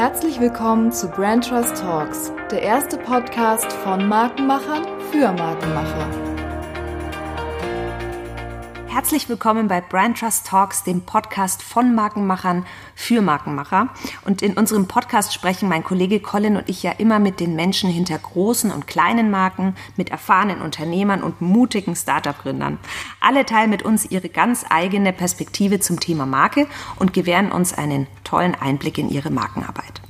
Herzlich willkommen zu Brand Trust Talks, der erste Podcast von Markenmachern für Markenmacher. Herzlich willkommen bei Brand Trust Talks, dem Podcast von Markenmachern für Markenmacher. Und in unserem Podcast sprechen mein Kollege Colin und ich ja immer mit den Menschen hinter großen und kleinen Marken, mit erfahrenen Unternehmern und mutigen Startup-Gründern. Alle teilen mit uns ihre ganz eigene Perspektive zum Thema Marke und gewähren uns einen tollen Einblick in ihre Markenarbeit.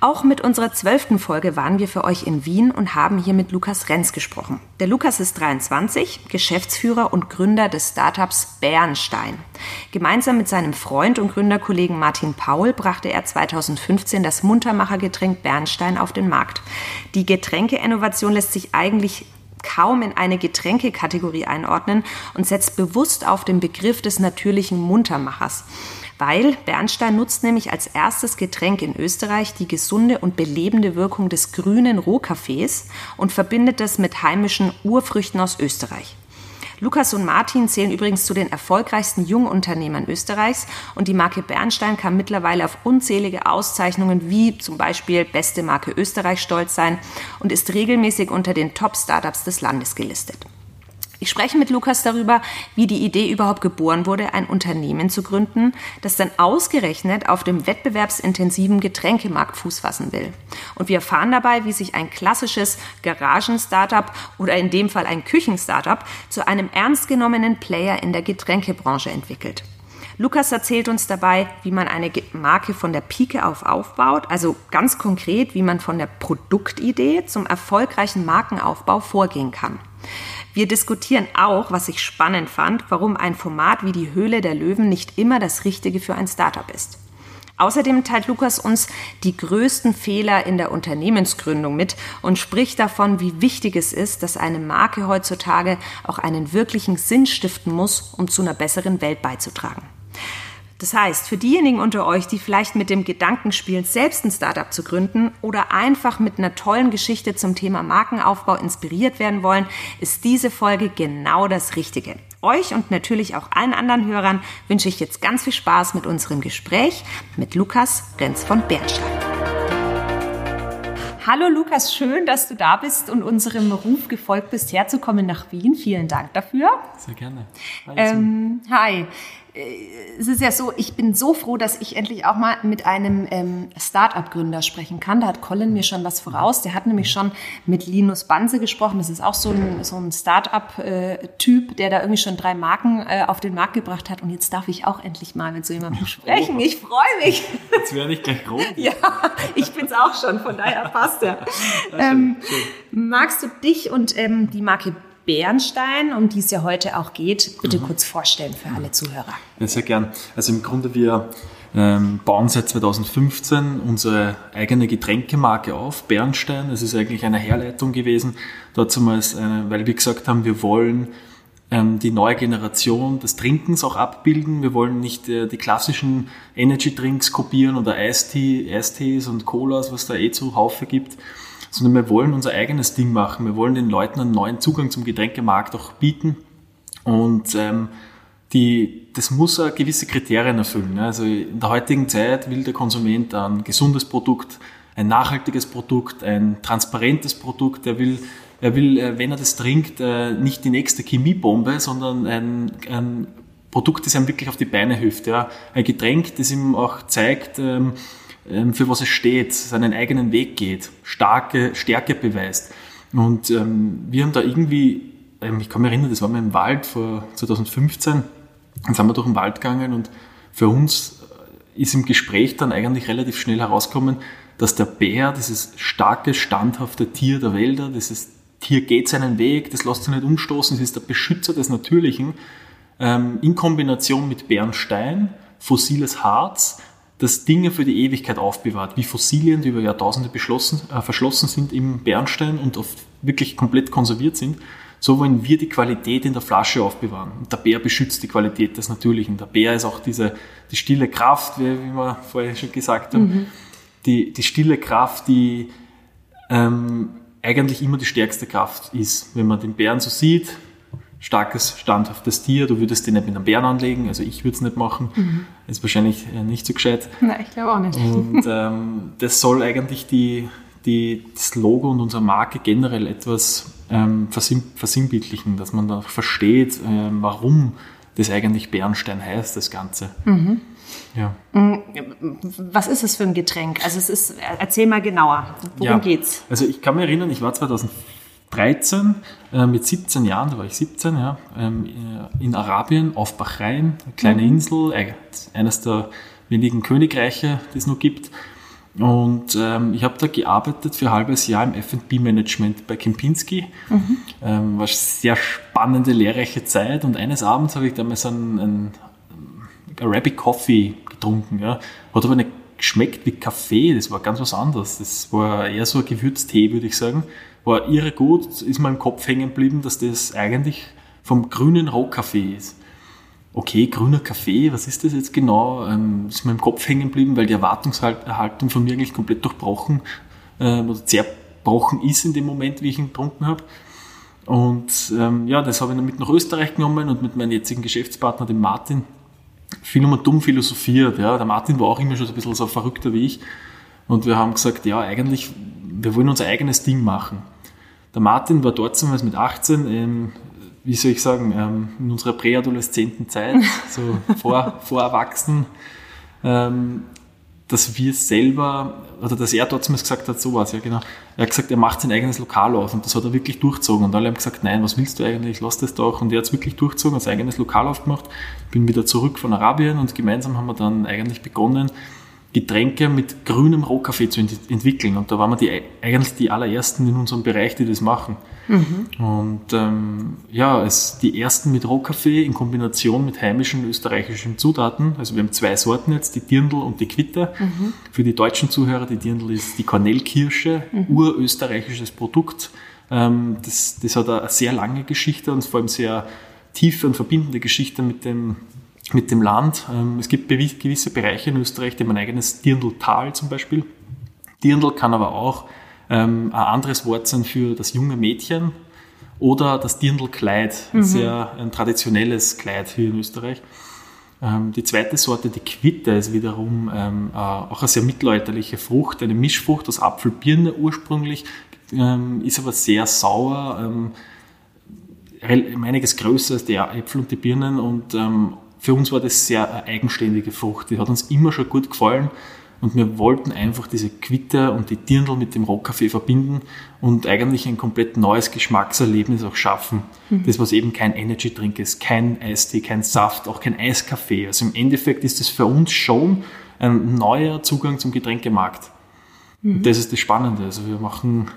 Auch mit unserer zwölften Folge waren wir für euch in Wien und haben hier mit Lukas Renz gesprochen. Der Lukas ist 23, Geschäftsführer und Gründer des Startups Bernstein. Gemeinsam mit seinem Freund und Gründerkollegen Martin Paul brachte er 2015 das Muntermachergetränk Bernstein auf den Markt. Die Getränkeinnovation lässt sich eigentlich kaum in eine Getränkekategorie einordnen und setzt bewusst auf den Begriff des natürlichen Muntermachers weil Bernstein nutzt nämlich als erstes Getränk in Österreich die gesunde und belebende Wirkung des grünen Rohkaffees und verbindet das mit heimischen Urfrüchten aus Österreich. Lukas und Martin zählen übrigens zu den erfolgreichsten Jungunternehmern Österreichs und die Marke Bernstein kann mittlerweile auf unzählige Auszeichnungen wie zum Beispiel Beste Marke Österreich stolz sein und ist regelmäßig unter den Top-Startups des Landes gelistet. Ich spreche mit Lukas darüber, wie die Idee überhaupt geboren wurde, ein Unternehmen zu gründen, das dann ausgerechnet auf dem wettbewerbsintensiven Getränkemarkt Fuß fassen will. Und wir erfahren dabei, wie sich ein klassisches Garagen-Startup oder in dem Fall ein Küchen-Startup zu einem ernst genommenen Player in der Getränkebranche entwickelt. Lukas erzählt uns dabei, wie man eine Marke von der Pike auf aufbaut, also ganz konkret, wie man von der Produktidee zum erfolgreichen Markenaufbau vorgehen kann. Wir diskutieren auch, was ich spannend fand, warum ein Format wie die Höhle der Löwen nicht immer das Richtige für ein Startup ist. Außerdem teilt Lukas uns die größten Fehler in der Unternehmensgründung mit und spricht davon, wie wichtig es ist, dass eine Marke heutzutage auch einen wirklichen Sinn stiften muss, um zu einer besseren Welt beizutragen. Das heißt, für diejenigen unter euch, die vielleicht mit dem Gedanken spielen, selbst ein Startup zu gründen oder einfach mit einer tollen Geschichte zum Thema Markenaufbau inspiriert werden wollen, ist diese Folge genau das Richtige. Euch und natürlich auch allen anderen Hörern wünsche ich jetzt ganz viel Spaß mit unserem Gespräch mit Lukas Renz von Bernstein. Hallo Lukas, schön, dass du da bist und unserem Ruf gefolgt bist, herzukommen nach Wien. Vielen Dank dafür. Sehr gerne. Hi. Ähm, hi. Äh, es ist ja so, ich bin so froh, dass ich endlich auch mal mit einem ähm, Start-up-Gründer sprechen kann. Da hat Colin mir schon was voraus. Der hat nämlich schon mit Linus Banse gesprochen. Das ist auch so ein, so ein Start-up-Typ, äh, der da irgendwie schon drei Marken äh, auf den Markt gebracht hat. Und jetzt darf ich auch endlich mal mit so jemandem sprechen. Ich freue mich. Jetzt werde ich gleich rot. ja, ich bin's auch schon. Von daher passt ja. Ähm, magst du dich und ähm, die Marke Bernstein, um die es ja heute auch geht, bitte mhm. kurz vorstellen für alle Zuhörer. Ja, sehr gern. Also im Grunde wir ähm, bauen seit 2015 unsere eigene Getränkemarke auf, Bernstein. Das ist eigentlich eine Herleitung gewesen, dazu mal, äh, weil wir gesagt haben, wir wollen ähm, die neue Generation des Trinkens auch abbilden. Wir wollen nicht äh, die klassischen Energy Drinks kopieren oder Eistees und Colas, was da eh zu Haufe gibt, sondern wir wollen unser eigenes Ding machen. Wir wollen den Leuten einen neuen Zugang zum Getränkemarkt auch bieten. Und ähm, die, das muss gewisse Kriterien erfüllen. Also in der heutigen Zeit will der Konsument ein gesundes Produkt, ein nachhaltiges Produkt, ein transparentes Produkt. Er will, er will, äh, wenn er das trinkt, äh, nicht die nächste Chemiebombe, sondern ein, ein Produkt, das ihm wirklich auf die Beine hilft. Ja. Ein Getränk, das ihm auch zeigt, ähm, für was es steht, seinen eigenen Weg geht, starke Stärke beweist. Und ähm, wir haben da irgendwie, ähm, ich kann mich erinnern, das war mal im Wald vor 2015, dann sind wir durch den Wald gegangen und für uns ist im Gespräch dann eigentlich relativ schnell herausgekommen, dass der Bär, dieses starke, standhafte Tier der Wälder, dieses Tier geht seinen Weg, das lässt sich nicht umstoßen, es ist der Beschützer des Natürlichen, ähm, in Kombination mit Bernstein, fossiles Harz, das Dinge für die Ewigkeit aufbewahrt, wie Fossilien, die über Jahrtausende äh, verschlossen sind im Bernstein und oft wirklich komplett konserviert sind. So wollen wir die Qualität in der Flasche aufbewahren. Und der Bär beschützt die Qualität des Natürlichen. Der Bär ist auch diese, die stille Kraft, wie, wie wir vorher schon gesagt haben, mhm. die, die stille Kraft, die ähm, eigentlich immer die stärkste Kraft ist. Wenn man den Bären so sieht, starkes, standhaftes Tier. Du würdest den nicht mit einem Bären anlegen, also ich würde es nicht machen. Mhm. Ist wahrscheinlich äh, nicht so gescheit. Nein, ich glaube auch nicht. Und ähm, das soll eigentlich die, die, das Logo und unsere Marke generell etwas ähm, versinnbildlichen, dass man da versteht, äh, warum das eigentlich Bernstein heißt, das Ganze. Mhm. Ja. Mm, was ist es für ein Getränk? Also es ist, erzähl mal genauer. Worum ja, geht's? Also ich kann mich erinnern, ich war 2013 äh, mit 17 Jahren, da war ich 17, ja, ähm, in Arabien auf Bahrain, eine kleine mhm. Insel, äh, eines der wenigen Königreiche, die es noch gibt. Und ähm, ich habe da gearbeitet für ein halbes Jahr im F&B-Management bei Kempinski. Mhm. Ähm, war eine sehr spannende, lehrreiche Zeit. Und eines Abends habe ich damals einen, einen Arabic Coffee getrunken. Ja. Hat aber nicht geschmeckt wie Kaffee, das war ganz was anderes. Das war eher so ein Gewürztee, würde ich sagen. War irre gut, ist mir im Kopf hängen geblieben, dass das eigentlich vom grünen Rohkaffee ist okay, grüner Kaffee, was ist das jetzt genau? Ähm, ist mir im Kopf hängen geblieben, weil die Erwartungshaltung von mir eigentlich komplett durchbrochen äh, oder zerbrochen ist in dem Moment, wie ich ihn getrunken habe. Und ähm, ja, das habe ich dann mit nach Österreich genommen und mit meinem jetzigen Geschäftspartner, dem Martin, viel um dumm philosophiert. Ja. Der Martin war auch immer schon so ein bisschen so verrückter wie ich. Und wir haben gesagt, ja, eigentlich, wir wollen unser eigenes Ding machen. Der Martin war dort damals mit 18 ähm, wie soll ich sagen, ähm, in unserer präadoleszenten Zeit, so vor, vor Erwachsenen, ähm, dass wir selber, oder dass er dort zumindest gesagt hat, sowas, ja genau. Er hat gesagt, er macht sein eigenes Lokal auf und das hat er wirklich durchzogen. Und alle haben gesagt, nein, was willst du eigentlich, lass das doch. Und er hat es wirklich durchzogen, hat sein eigenes Lokal aufgemacht. Bin wieder zurück von Arabien und gemeinsam haben wir dann eigentlich begonnen, Getränke mit grünem Rohkaffee zu ent entwickeln. Und da waren wir die, eigentlich die allerersten in unserem Bereich, die das machen. Mhm. Und ähm, ja, es, die ersten mit Rohkaffee in Kombination mit heimischen österreichischen Zutaten. Also wir haben zwei Sorten jetzt, die Dirndl und die Quitte. Mhm. Für die deutschen Zuhörer, die Dirndl ist die Kornellkirsche, mhm. urösterreichisches Produkt. Ähm, das, das hat eine sehr lange Geschichte und vor allem sehr tiefe und verbindende Geschichte mit dem mit dem Land. Ähm, es gibt gewisse Bereiche in Österreich, die haben ein eigenes Dirndltal zum Beispiel. Dirndl kann aber auch ähm, ein anderes Wort sein für das junge Mädchen oder das Dirndlkleid, ein mhm. sehr ein traditionelles Kleid hier in Österreich. Ähm, die zweite Sorte, die Quitte, ist wiederum äh, auch eine sehr mittelalterliche Frucht, eine Mischfrucht aus Apfelbirne ursprünglich, ist aber sehr sauer, einiges größer als die Äpfel und die Birnen und für uns war das sehr eine eigenständige Frucht. Die hat uns immer schon gut gefallen und wir wollten einfach diese Quitte und die Dirndl mit dem Rohkaffee verbinden und eigentlich ein komplett neues Geschmackserlebnis auch schaffen. Mhm. Das, was eben kein Energy-Drink ist, kein Eistee, kein Saft, auch kein Eiskaffee. Also im Endeffekt ist das für uns schon ein neuer Zugang zum Getränkemarkt. Mhm. Das ist das Spannende. Also wir machen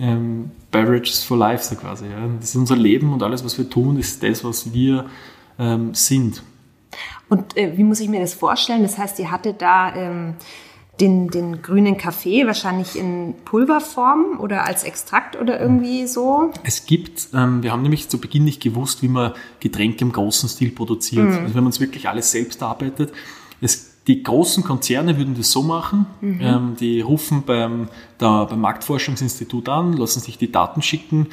ähm, Beverages for Life so quasi. Ja. Das ist unser Leben und alles, was wir tun, ist das, was wir ähm, sind. Und äh, wie muss ich mir das vorstellen? Das heißt, ihr hattet da ähm, den, den grünen Kaffee wahrscheinlich in Pulverform oder als Extrakt oder irgendwie so? Es gibt, ähm, wir haben nämlich zu Beginn nicht gewusst, wie man Getränke im großen Stil produziert. Mhm. Also wenn man es wirklich alles selbst arbeitet. Es, die großen Konzerne würden das so machen. Mhm. Ähm, die rufen beim, da, beim Marktforschungsinstitut an, lassen sich die Daten schicken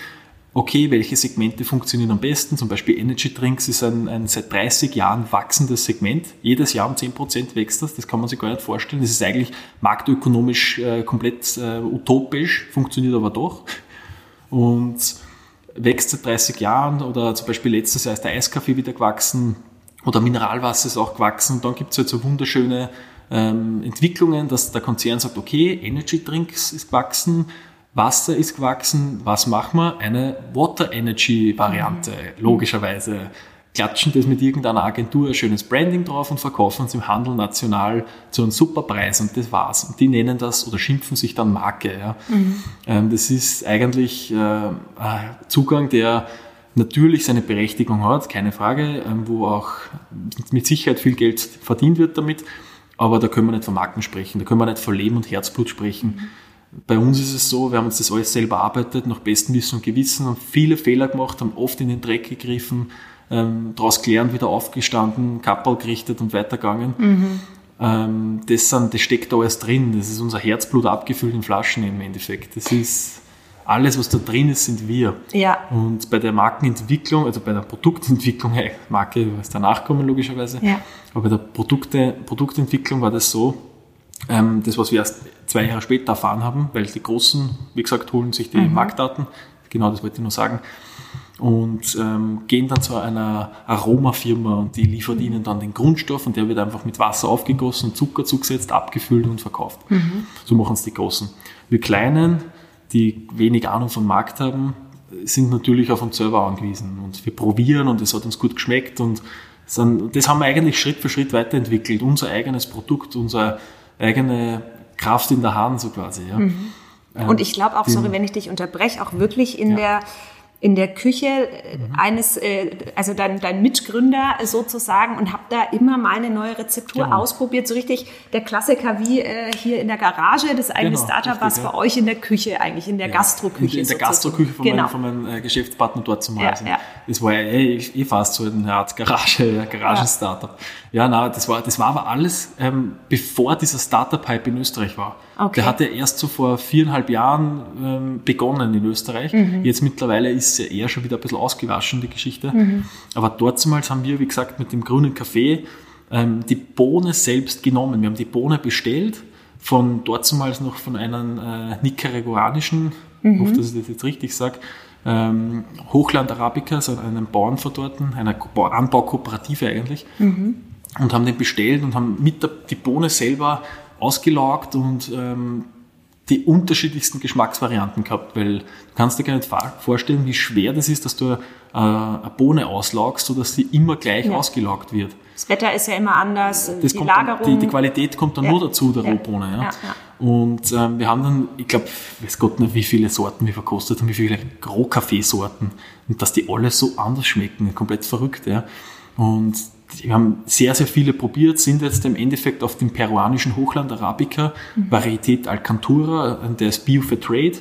okay, welche Segmente funktionieren am besten. Zum Beispiel Energy Drinks ist ein, ein seit 30 Jahren wachsendes Segment. Jedes Jahr um 10% wächst das. Das kann man sich gar nicht vorstellen. Das ist eigentlich marktökonomisch äh, komplett äh, utopisch, funktioniert aber doch. Und wächst seit 30 Jahren oder zum Beispiel letztes Jahr ist der Eiskaffee wieder gewachsen oder Mineralwasser ist auch gewachsen. Und dann gibt es halt so wunderschöne ähm, Entwicklungen, dass der Konzern sagt, okay, Energy Drinks ist gewachsen, Wasser ist gewachsen, was machen wir? Eine Water Energy Variante, mhm. logischerweise. Klatschen das mit irgendeiner Agentur ein schönes Branding drauf und verkaufen es im Handel national zu einem super Preis und das war's. Und die nennen das oder schimpfen sich dann Marke. Ja. Mhm. Ähm, das ist eigentlich äh, ein Zugang, der natürlich seine Berechtigung hat, keine Frage, ähm, wo auch mit Sicherheit viel Geld verdient wird damit. Aber da können wir nicht von Marken sprechen, da können wir nicht von Leben und Herzblut sprechen. Mhm bei uns ist es so, wir haben uns das alles selber erarbeitet, nach bestem Wissen und Gewissen, haben viele Fehler gemacht, haben oft in den Dreck gegriffen, ähm, daraus gelernt, wieder aufgestanden, Kappel gerichtet und weitergegangen. Mhm. Ähm, das, sind, das steckt da alles drin. Das ist unser Herzblut abgefüllt in Flaschen im Endeffekt. Das ist alles, was da drin ist, sind wir. Ja. Und bei der Markenentwicklung, also bei der Produktentwicklung, Marke ist danach kommen logischerweise, Ja. aber bei der Produkte, Produktentwicklung war das so, ähm, das, was wir erst zwei Jahre später erfahren haben, weil die Großen, wie gesagt, holen sich die Marktdaten, genau das wollte ich nur sagen, und ähm, gehen dann zu einer Aromafirma und die liefert ihnen dann den Grundstoff und der wird einfach mit Wasser aufgegossen, Zucker zugesetzt, abgefüllt und verkauft. So machen es die Großen. Wir Kleinen, die wenig Ahnung vom Markt haben, sind natürlich auf uns selber angewiesen und wir probieren und es hat uns gut geschmeckt und das haben wir eigentlich Schritt für Schritt weiterentwickelt. Unser eigenes Produkt, unsere eigene Kraft in der Hand so quasi. Ja. Ähm, Und ich glaube auch, sorry, wenn ich dich unterbreche, auch wirklich in Ja. der in der Küche äh, eines, äh, also dein, dein Mitgründer sozusagen und habe da immer meine neue Rezeptur Genau. ausprobiert. So richtig der Klassiker wie äh, hier in der Garage, das eine Genau, Startup, was ja. bei euch in der Küche eigentlich, in der Gastroküche. In, in der. Gastroküche von, genau. meinem, von meinem äh, Geschäftspartner dort zum Ja, Hause. ja. Das war ja eh, eh fast so eine Art Garage, ja, Garagen-Startup. Ja, na, das war, das war aber alles, ähm, bevor dieser Startup-Hype in Österreich war. Okay. Der hat ja erst so vor viereinhalb Jahren ähm, begonnen in Österreich. Mhm. Jetzt mittlerweile ist ja eher schon wieder ein bisschen ausgewaschen, die Geschichte. Mhm. Aber dortmals haben wir, wie gesagt, mit dem grünen Kaffee ähm, die Bohne selbst genommen. Wir haben die Bohne bestellt von dortmals noch von einem äh, nicaraguanischen, ich hoffe, dass ich das jetzt richtig sage, ähm, Hochland Arabica, also einem Bauern von dort, einer Ko- Anbaukooperative eigentlich, und haben den bestellt und haben mit der, die Bohne selber ausgelaugt und ähm, die unterschiedlichsten Geschmacksvarianten gehabt, weil du kannst dir gar nicht vorstellen, wie schwer das ist, dass du äh, eine Bohne auslaugst, sodass sie immer gleich Ja. ausgelaugt wird. Das Wetter ist ja immer anders, Das die kommt dann, Lagerung. die, die Qualität kommt dann Ja. nur dazu, der Ja. Rohbohne. Ja. Und ähm, wir haben dann, ich glaube, weiß Gott nicht, wie viele Sorten wir verkostet haben, wie viele Rohkaffeesorten und dass die alle so anders schmecken, komplett verrückt. Ja. Und wir haben sehr, sehr viele probiert, sind jetzt im Endeffekt auf dem peruanischen Hochland Arabica, Varietät Alcantura, der ist Bio Fair Trade,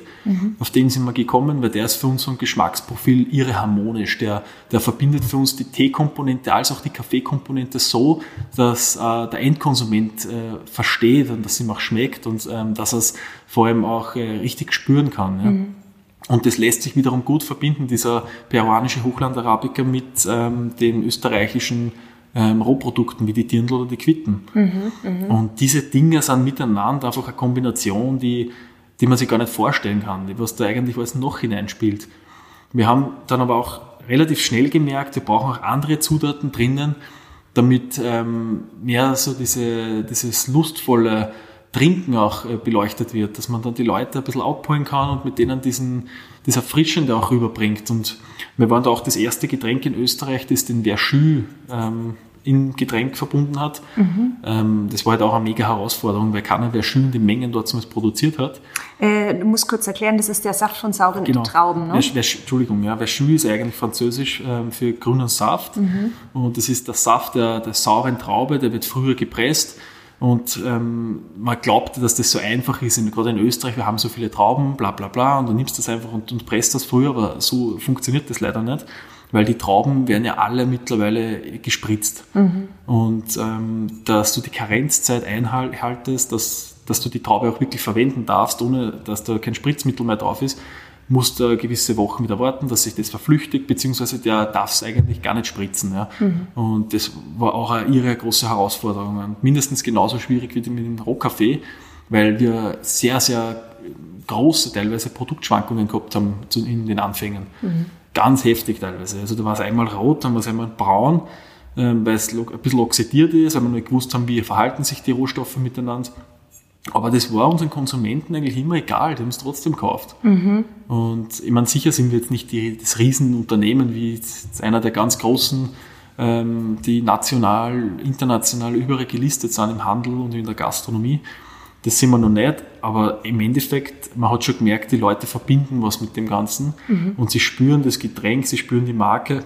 auf den sind wir gekommen, weil der ist für uns so ein Geschmacksprofil irre harmonisch. Der, der verbindet für uns die Teekomponente als auch die Kaffeekomponente so, dass äh, der Endkonsument äh, versteht und dass ihm auch schmeckt und ähm, dass er es vor allem auch äh, richtig spüren kann. Ja. Und das lässt sich wiederum gut verbinden, dieser peruanische Hochland Arabica mit ähm, den österreichischen ähm, Rohprodukten wie die Dirndl oder die Quitten. Und diese Dinge sind miteinander einfach eine Kombination, die, die man sich gar nicht vorstellen kann, was da eigentlich alles noch hineinspielt. Wir haben dann aber auch relativ schnell gemerkt, wir brauchen auch andere Zutaten drinnen, damit ähm, mehr so diese, dieses lustvolle Trinken auch äh, beleuchtet wird, dass man dann die Leute ein bisschen abholen kann und mit denen diesen, das Erfrischende auch rüberbringt. Und wir waren da auch das erste Getränk in Österreich, das den Verschü ähm, in Getränk verbunden hat. Ähm, das war halt auch eine mega Herausforderung, weil keiner Verschü in den Mengen dort zumindest produziert hat. äh, du musst kurz erklären, das ist der Saft von sauren Trauben, ne? Versch- Entschuldigung, ja, Verschü ist eigentlich französisch ähm, für grünen Saft. Mhm. Und das ist der Saft der, der sauren Traube, der wird früher gepresst. Und ähm, man glaubte, dass das so einfach ist. In, gerade in Österreich, wir haben so viele Trauben, bla bla bla, und du nimmst das einfach und, und presst das früher, aber so funktioniert das leider nicht. Weil die Trauben werden ja alle mittlerweile gespritzt. Und ähm, dass du die Karenzzeit einhaltest, dass, dass du die Traube auch wirklich verwenden darfst, ohne dass da kein Spritzmittel mehr drauf ist, musst du gewisse Wochen wieder warten, dass sich das verflüchtigt, beziehungsweise der darf es eigentlich gar nicht spritzen. Ja. Und das war auch eine ihre große Herausforderung. Und mindestens genauso schwierig wie mit dem Rohkaffee, weil wir sehr, sehr große teilweise Produktschwankungen gehabt haben in den Anfängen. Ganz heftig teilweise. Also da war es einmal rot, dann war es einmal braun, ähm, weil es ein bisschen oxidiert ist, weil wir nicht gewusst haben, wie verhalten sich die Rohstoffe miteinander. Aber das war unseren Konsumenten eigentlich immer egal, die haben es trotzdem gekauft. Und ich meine, sicher sind wir jetzt nicht die, das Riesenunternehmen wie einer der ganz großen, ähm, die national, international überall gelistet sind im Handel und in der Gastronomie. Das sind wir noch nicht, aber im Endeffekt, man hat schon gemerkt, die Leute verbinden was mit dem Ganzen und sie spüren das Getränk, sie spüren die Marke,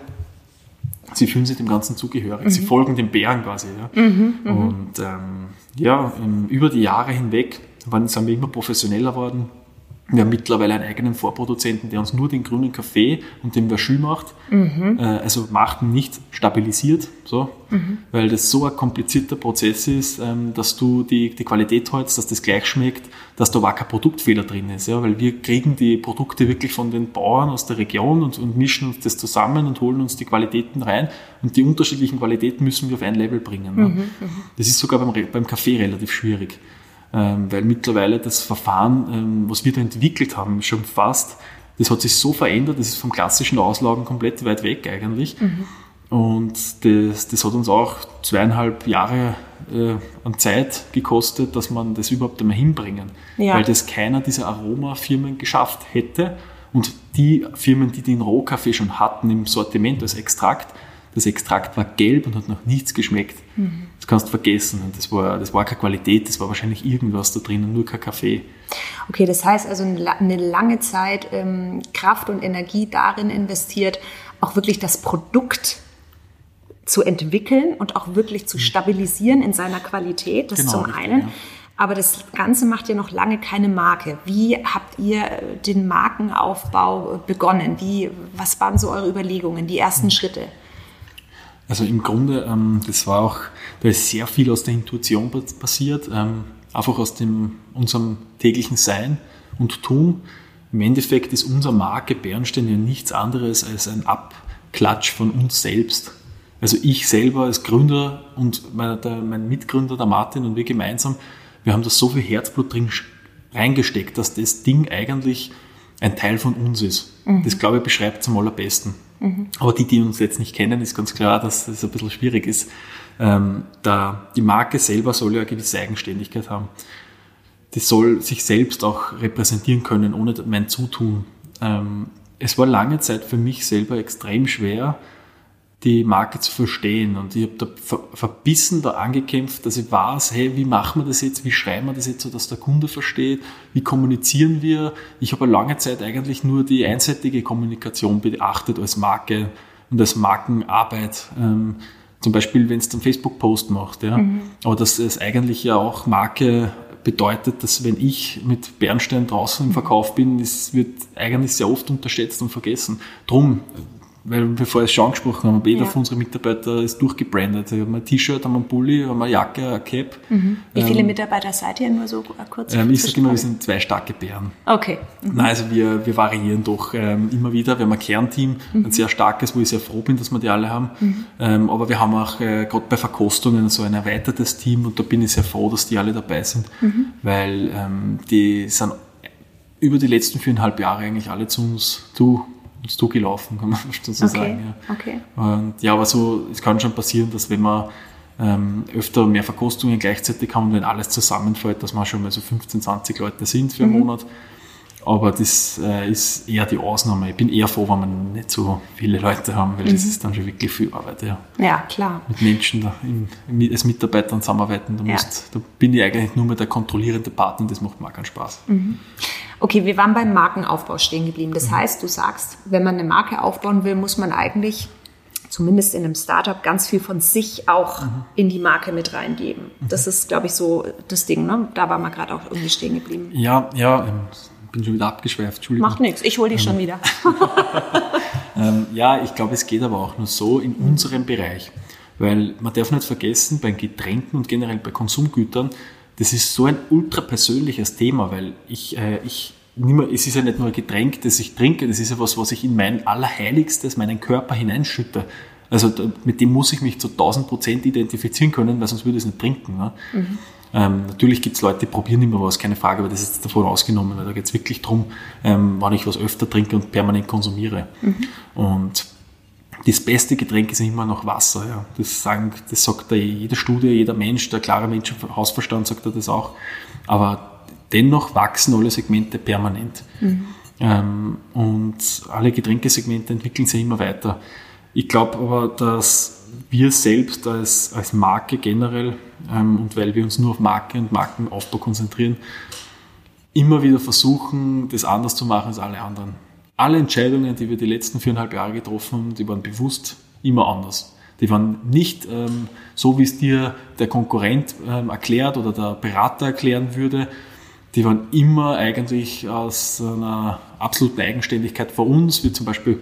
sie fühlen sich dem Ganzen zugehörig, sie folgen den Bären quasi. Ja. Und ähm, ja, über die Jahre hinweg waren, sind wir immer professioneller worden. Wir haben mittlerweile einen eigenen Vorproduzenten, der uns nur den grünen Kaffee und den Verschü macht. Mhm. Äh, also macht nicht stabilisiert, so, mhm. weil das so ein komplizierter Prozess ist, ähm, dass du die, die Qualität hältst, dass das gleich schmeckt, dass da war kein Produktfehler drin ist. Ja, weil wir kriegen die Produkte wirklich von den Bauern aus der Region und, und mischen uns das zusammen und holen uns die Qualitäten rein. Und die unterschiedlichen Qualitäten müssen wir auf ein Level bringen. Ne? Mhm. Das ist sogar beim, beim Kaffee relativ schwierig. Ähm, weil mittlerweile das Verfahren, ähm, was wir da entwickelt haben, schon fast, das hat sich so verändert, das ist vom klassischen Auslagen komplett weit weg eigentlich. Mhm. Und das, das hat uns auch zweieinhalb Jahre äh, an Zeit gekostet, dass man das überhaupt einmal hinbringen. Ja. Weil das keiner dieser Aromafirmen geschafft hätte. Und die Firmen, die den Rohkaffee schon hatten im Sortiment als Extrakt, das Extrakt war gelb und hat noch nichts geschmeckt. Mhm. Das kannst du vergessen. Und das war, das war keine Qualität, das war wahrscheinlich irgendwas da drinnen, nur kein Kaffee. Okay, das heißt also eine lange Zeit ähm, Kraft und Energie darin investiert, auch wirklich das Produkt zu entwickeln und auch wirklich zu mhm. stabilisieren in seiner Qualität. Das genau, zum richtig, einen. Ja. Aber das Ganze macht ja noch lange keine Marke. Wie habt ihr den Markenaufbau begonnen? Wie, was waren so eure Überlegungen, die ersten mhm. Schritte? Also im Grunde, ähm, das war auch, da ist sehr viel aus der Intuition passiert, ähm, einfach aus dem, unserem täglichen Sein und Tun. Im Endeffekt ist unsere Marke Bernstein ja nichts anderes als ein Abklatsch von uns selbst. Also ich selber als Gründer und mein, der, mein Mitgründer, der Martin und wir gemeinsam, wir haben da so viel Herzblut drin reingesteckt, dass das Ding eigentlich ein Teil von uns ist. Mhm. Das, glaube ich, beschreibt es am allerbesten. Mhm. Aber die, die uns jetzt nicht kennen, ist ganz klar, dass es ein bisschen schwierig ist. Ähm, da die Marke selber soll ja eine gewisse Eigenständigkeit haben. Die soll sich selbst auch repräsentieren können, ohne mein Zutun. Ähm, es war lange Zeit für mich selber extrem schwer, die Marke zu verstehen. Und ich habe da verbissen da angekämpft, dass ich weiß, hey, wie machen wir das jetzt, wie schreiben wir das jetzt so, dass der Kunde versteht, wie kommunizieren wir. Ich habe lange Zeit eigentlich nur die einseitige Kommunikation beachtet als Marke und als Markenarbeit. Ähm, zum Beispiel, wenn es einen Facebook-Post macht. Ja. Mhm. Aber dass es eigentlich ja auch Marke bedeutet, dass wenn ich mit Bernstein draußen im Verkauf bin, das wird eigentlich sehr oft unterschätzt und vergessen. Drum weil wir vorher schon angesprochen haben, jeder ja. von unseren Mitarbeitern ist durchgebrandet. Wir haben ein T-Shirt, haben ein Pulli, haben eine Jacke, ein Cap. Mhm. Wie viele ähm, Mitarbeiter seid ihr? Nur so kurz? Ähm, ich sage immer, wir sind zwei starke Bären. Okay. Mhm. Nein, also wir, wir variieren doch ähm, immer wieder. Wir haben ein Kernteam, mhm. ein sehr starkes, wo ich sehr froh bin, dass wir die alle haben. Mhm. Ähm, aber wir haben auch äh, gerade bei Verkostungen so ein erweitertes Team und da bin ich sehr froh, dass die alle dabei sind, mhm. weil ähm, die sind über die letzten viereinhalb Jahre eigentlich alle zu uns, du, uns zugelaufen, kann man schon so okay. sagen. Ja. Okay. Und ja, aber so, es kann schon passieren, dass wenn man ähm, öfter mehr Verkostungen gleichzeitig haben und wenn alles zusammenfällt, dass man schon mal so 15, 20 Leute sind für einen mhm. Monat. Aber das äh, ist eher die Ausnahme. Ich bin eher froh, wenn wir nicht so viele Leute haben, weil mhm. das ist dann schon wirklich viel Arbeit. Ja, ja klar. Mit Menschen da im, als Mitarbeitern zusammenarbeiten. Da, ja. musst, da bin ich eigentlich nur mehr der kontrollierende Partner, das macht mir auch keinen Spaß. Mhm. Okay, wir waren beim Markenaufbau stehen geblieben. Das mhm. heißt, du sagst, wenn man eine Marke aufbauen will, muss man eigentlich zumindest in einem Startup ganz viel von sich auch mhm. in die Marke mit reingeben. Mhm. Das ist, glaube ich, so das Ding. Ne? Da war man gerade auch irgendwie stehen geblieben. Ja, ja. Bin schon wieder abgeschweift, Entschuldigung. Macht nichts, ich hole dich ähm, schon wieder. ähm, ja, ich glaube, es geht aber auch nur so in unserem Bereich. Weil man darf nicht vergessen, bei Getränken und generell bei Konsumgütern, das ist so ein ultra persönliches Thema, weil ich, äh, ich nimmer, es ist ja nicht nur ein Getränk, das ich trinke, das ist ja was, was ich in mein Allerheiligstes, meinen Körper hineinschütte. Also mit dem muss ich mich zu 1000 Prozent identifizieren können, weil sonst würde ich es nicht trinken. Ne? Mhm. Ähm, natürlich gibt es Leute, die probieren immer was, keine Frage, aber das ist davon ausgenommen, weil da geht es wirklich darum, ähm, wann ich was öfter trinke und permanent konsumiere. Mhm. Und das beste Getränk ist immer noch Wasser. Ja. Das, sagen, das sagt da jede Studie, jeder Mensch, der klare Mensch Hausverstand sagt er das auch. Aber dennoch wachsen alle Segmente permanent. Mhm. Ähm, und alle Getränkesegmente entwickeln sich immer weiter. Ich glaube aber, dass wir selbst als, als Marke generell ähm, und weil wir uns nur auf Marke und Markenaufbau konzentrieren, immer wieder versuchen, das anders zu machen als alle anderen. Alle Entscheidungen, die wir die letzten viereinhalb Jahre getroffen haben, die waren bewusst immer anders. Die waren nicht ähm, so, wie es dir der Konkurrent ähm, erklärt oder der Berater erklären würde. die waren immer eigentlich aus einer absoluten Eigenständigkeit vor uns, wie zum Beispiel,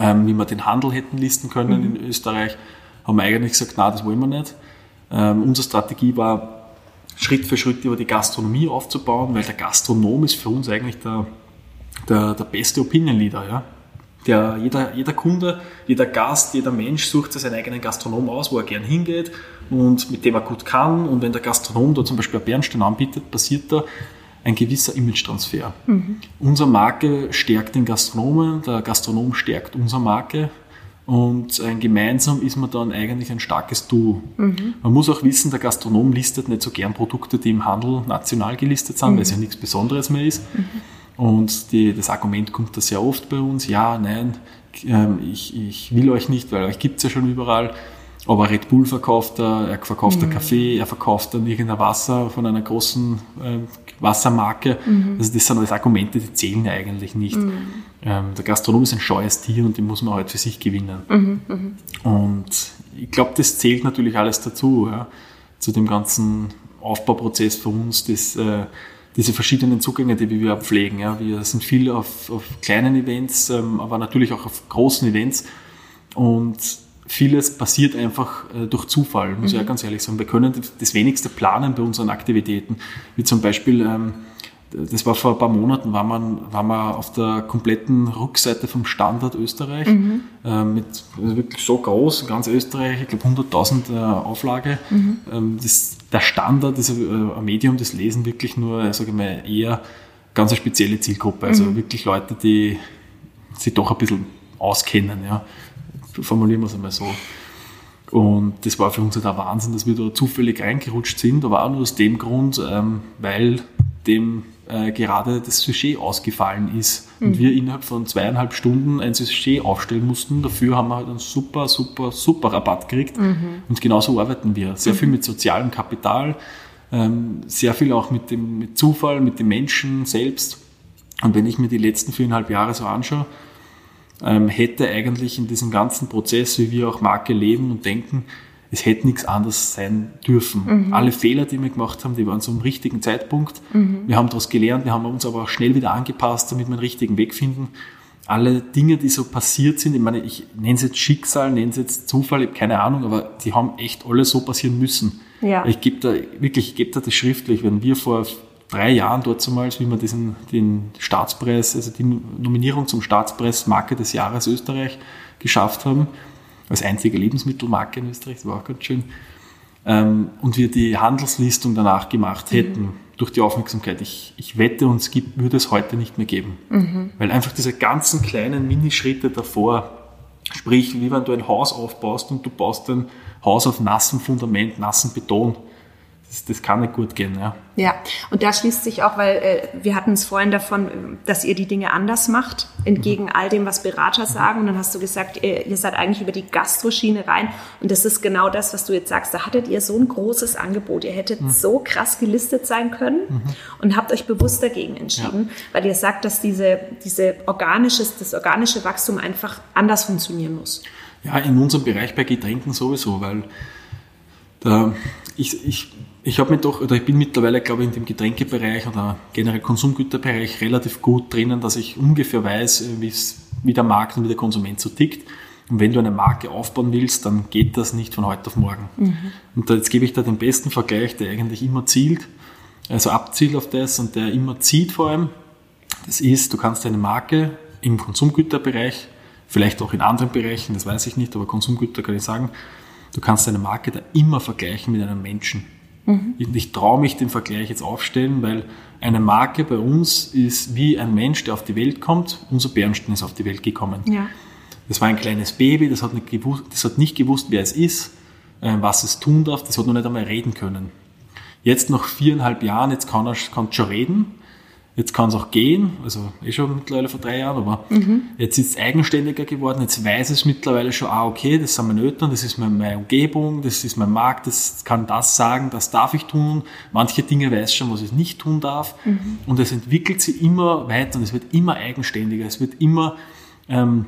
ähm, wie wir den Handel hätten listen können mhm. in Österreich, haben wir eigentlich gesagt, na, das wollen wir nicht. Ähm, unsere Strategie war, Schritt für Schritt über die Gastronomie aufzubauen, weil der Gastronom ist für uns eigentlich der, der, der beste Opinion Leader. Ja? Der, jeder, jeder Kunde, jeder Gast, jeder Mensch sucht sich seinen eigenen Gastronom aus, wo er gern hingeht und mit dem er gut kann. Und wenn der Gastronom da zum Beispiel ein Bernstein anbietet, passiert da ein gewisser Image-Transfer. Mhm. Unsere Marke stärkt den Gastronomen, der Gastronom stärkt unsere Marke und äh, gemeinsam ist man dann eigentlich ein starkes Duo. Mhm. Man muss auch wissen, der Gastronom listet nicht so gern Produkte, die im Handel national gelistet sind, mhm. weil es ja nichts Besonderes mehr ist. Mhm. Und die, das Argument kommt da sehr oft bei uns, ja, nein, ähm, ich, ich will euch nicht, weil euch gibt es ja schon überall. Aber Red Bull verkauft er, er verkauft mhm. Kaffee, er verkauft dann irgendein Wasser von einer großen äh, Wassermarke. Mhm. Also das sind alles Argumente, die zählen eigentlich nicht. Mhm. Ähm, der Gastronom ist ein scheues Tier und den muss man halt für sich gewinnen. Mhm. mhm. Und ich glaube, das zählt natürlich alles dazu, ja, zu dem ganzen Aufbauprozess für uns, das, äh, diese verschiedenen Zugänge, die wir pflegen. Ja. Wir sind viel auf, auf kleinen Events, ähm, aber natürlich auch auf großen Events. Und vieles passiert einfach äh, durch Zufall, muss mhm. ich ja mhm. ganz ehrlich sagen. Wir können das wenigste planen bei unseren Aktivitäten. Wie zum Beispiel, ähm, das war vor ein paar Monaten, war man, war man auf der kompletten Rückseite vom Standard Österreich, mhm. äh, mit also wirklich so groß, ganz Österreich, ich glaube 100.000 äh, Auflage. Mhm. Ähm, das, der Standard ist ein Medium, das lesen wirklich nur, sage ich mal, eher ganz eine spezielle Zielgruppe. Also mhm. wirklich Leute, die sich doch ein bisschen auskennen. Ja formulieren wir es einmal so. Und das war für uns halt der Wahnsinn, dass wir da zufällig reingerutscht sind, aber auch nur aus dem Grund, ähm, weil dem äh, gerade das Sujet ausgefallen ist mhm. und wir innerhalb von zweieinhalb Stunden ein Sujet aufstellen mussten. Dafür haben wir halt einen super, super, super Rabatt gekriegt mhm. und genauso arbeiten wir. Sehr viel mhm. mit sozialem Kapital, ähm, sehr viel auch mit dem mit Zufall, mit den Menschen selbst. Und wenn ich mir die letzten viereinhalb Jahre so anschaue, ähm, hätte eigentlich in diesem ganzen Prozess, wie wir auch Marke leben und denken, es hätte nichts anderes sein dürfen. Mhm. Alle Fehler, die wir gemacht haben, die waren zum richtigen Zeitpunkt. Mhm. Wir haben daraus gelernt, wir haben uns aber auch schnell wieder angepasst, damit wir einen richtigen Weg finden. Alle Dinge, die so passiert sind, ich meine, ich nenne es jetzt Schicksal, nenne es jetzt Zufall, ich habe keine Ahnung, aber die haben echt alle so passieren müssen. Ja. Ich gebe da, wirklich, ich gebe da das schriftlich, wenn wir vor drei Jahren dort zumal, wie wir diesen, den Staatspreis, also die Nominierung zum Staatspreis Marke des Jahres Österreich geschafft haben, als einzige Lebensmittelmarke in Österreich, das war auch ganz schön, ähm, und wir die Handelslistung danach gemacht hätten, mhm. durch die Aufmerksamkeit, ich, ich wette, uns gibt, würde es heute nicht mehr geben. Mhm. Weil einfach diese ganzen kleinen Minischritte davor, sprich, wie wenn du ein Haus aufbaust und du baust ein Haus auf nassem Fundament, nassen Beton, das, das kann nicht gut gehen. Ja. ja, und da schließt sich auch, weil äh, wir hatten es vorhin davon, dass ihr die Dinge anders macht, entgegen mhm. all dem, was Berater sagen. Und dann hast du gesagt, ihr, ihr seid eigentlich über die Gastroschiene rein. Und das ist genau das, was du jetzt sagst. Da hattet ihr so ein großes Angebot. Ihr hättet mhm. so krass gelistet sein können mhm. und habt euch bewusst dagegen entschieden, ja. weil ihr sagt, dass diese, diese organisches, das organische Wachstum einfach anders funktionieren muss. Ja, in unserem Bereich bei Getränken sowieso, weil da, ich, ich ich habe mich doch, oder ich bin mittlerweile, glaube ich, in dem Getränkebereich oder generell Konsumgüterbereich relativ gut drinnen, dass ich ungefähr weiß, äh, wie der Markt und wie der Konsument so tickt. Und wenn du eine Marke aufbauen willst, dann geht das nicht von heute auf morgen. Mhm. Und da, jetzt gebe ich da den besten Vergleich, der eigentlich immer zielt, also abzielt auf das und der immer zieht vor allem. Das ist, du kannst eine Marke im Konsumgüterbereich, vielleicht auch in anderen Bereichen, das weiß ich nicht, aber Konsumgüter kann ich sagen, du kannst eine Marke da immer vergleichen mit einem Menschen. Mhm. Ich, ich traue mich den Vergleich jetzt aufstellen, weil eine Marke bei uns ist wie ein Mensch, der auf die Welt kommt. Unser Bernstein ist auf die Welt gekommen. Ja. Das war ein kleines Baby, das hat nicht gewusst, das hat nicht gewusst wer es ist, äh, was es tun darf, das hat noch nicht einmal reden können. Jetzt nach viereinhalb Jahren, jetzt kann es schon reden, Jetzt kann es auch gehen, also eh schon mittlerweile vor drei Jahren, aber mhm. jetzt ist es eigenständiger geworden, jetzt weiß es mittlerweile schon, ah, okay, das sind meine Eltern, das ist meine Umgebung, das ist mein Markt, das kann das sagen, das darf ich tun. Manche Dinge weiß schon, was ich nicht tun darf. Mhm. Und es entwickelt sich immer weiter und es wird immer eigenständiger, es wird immer, ähm,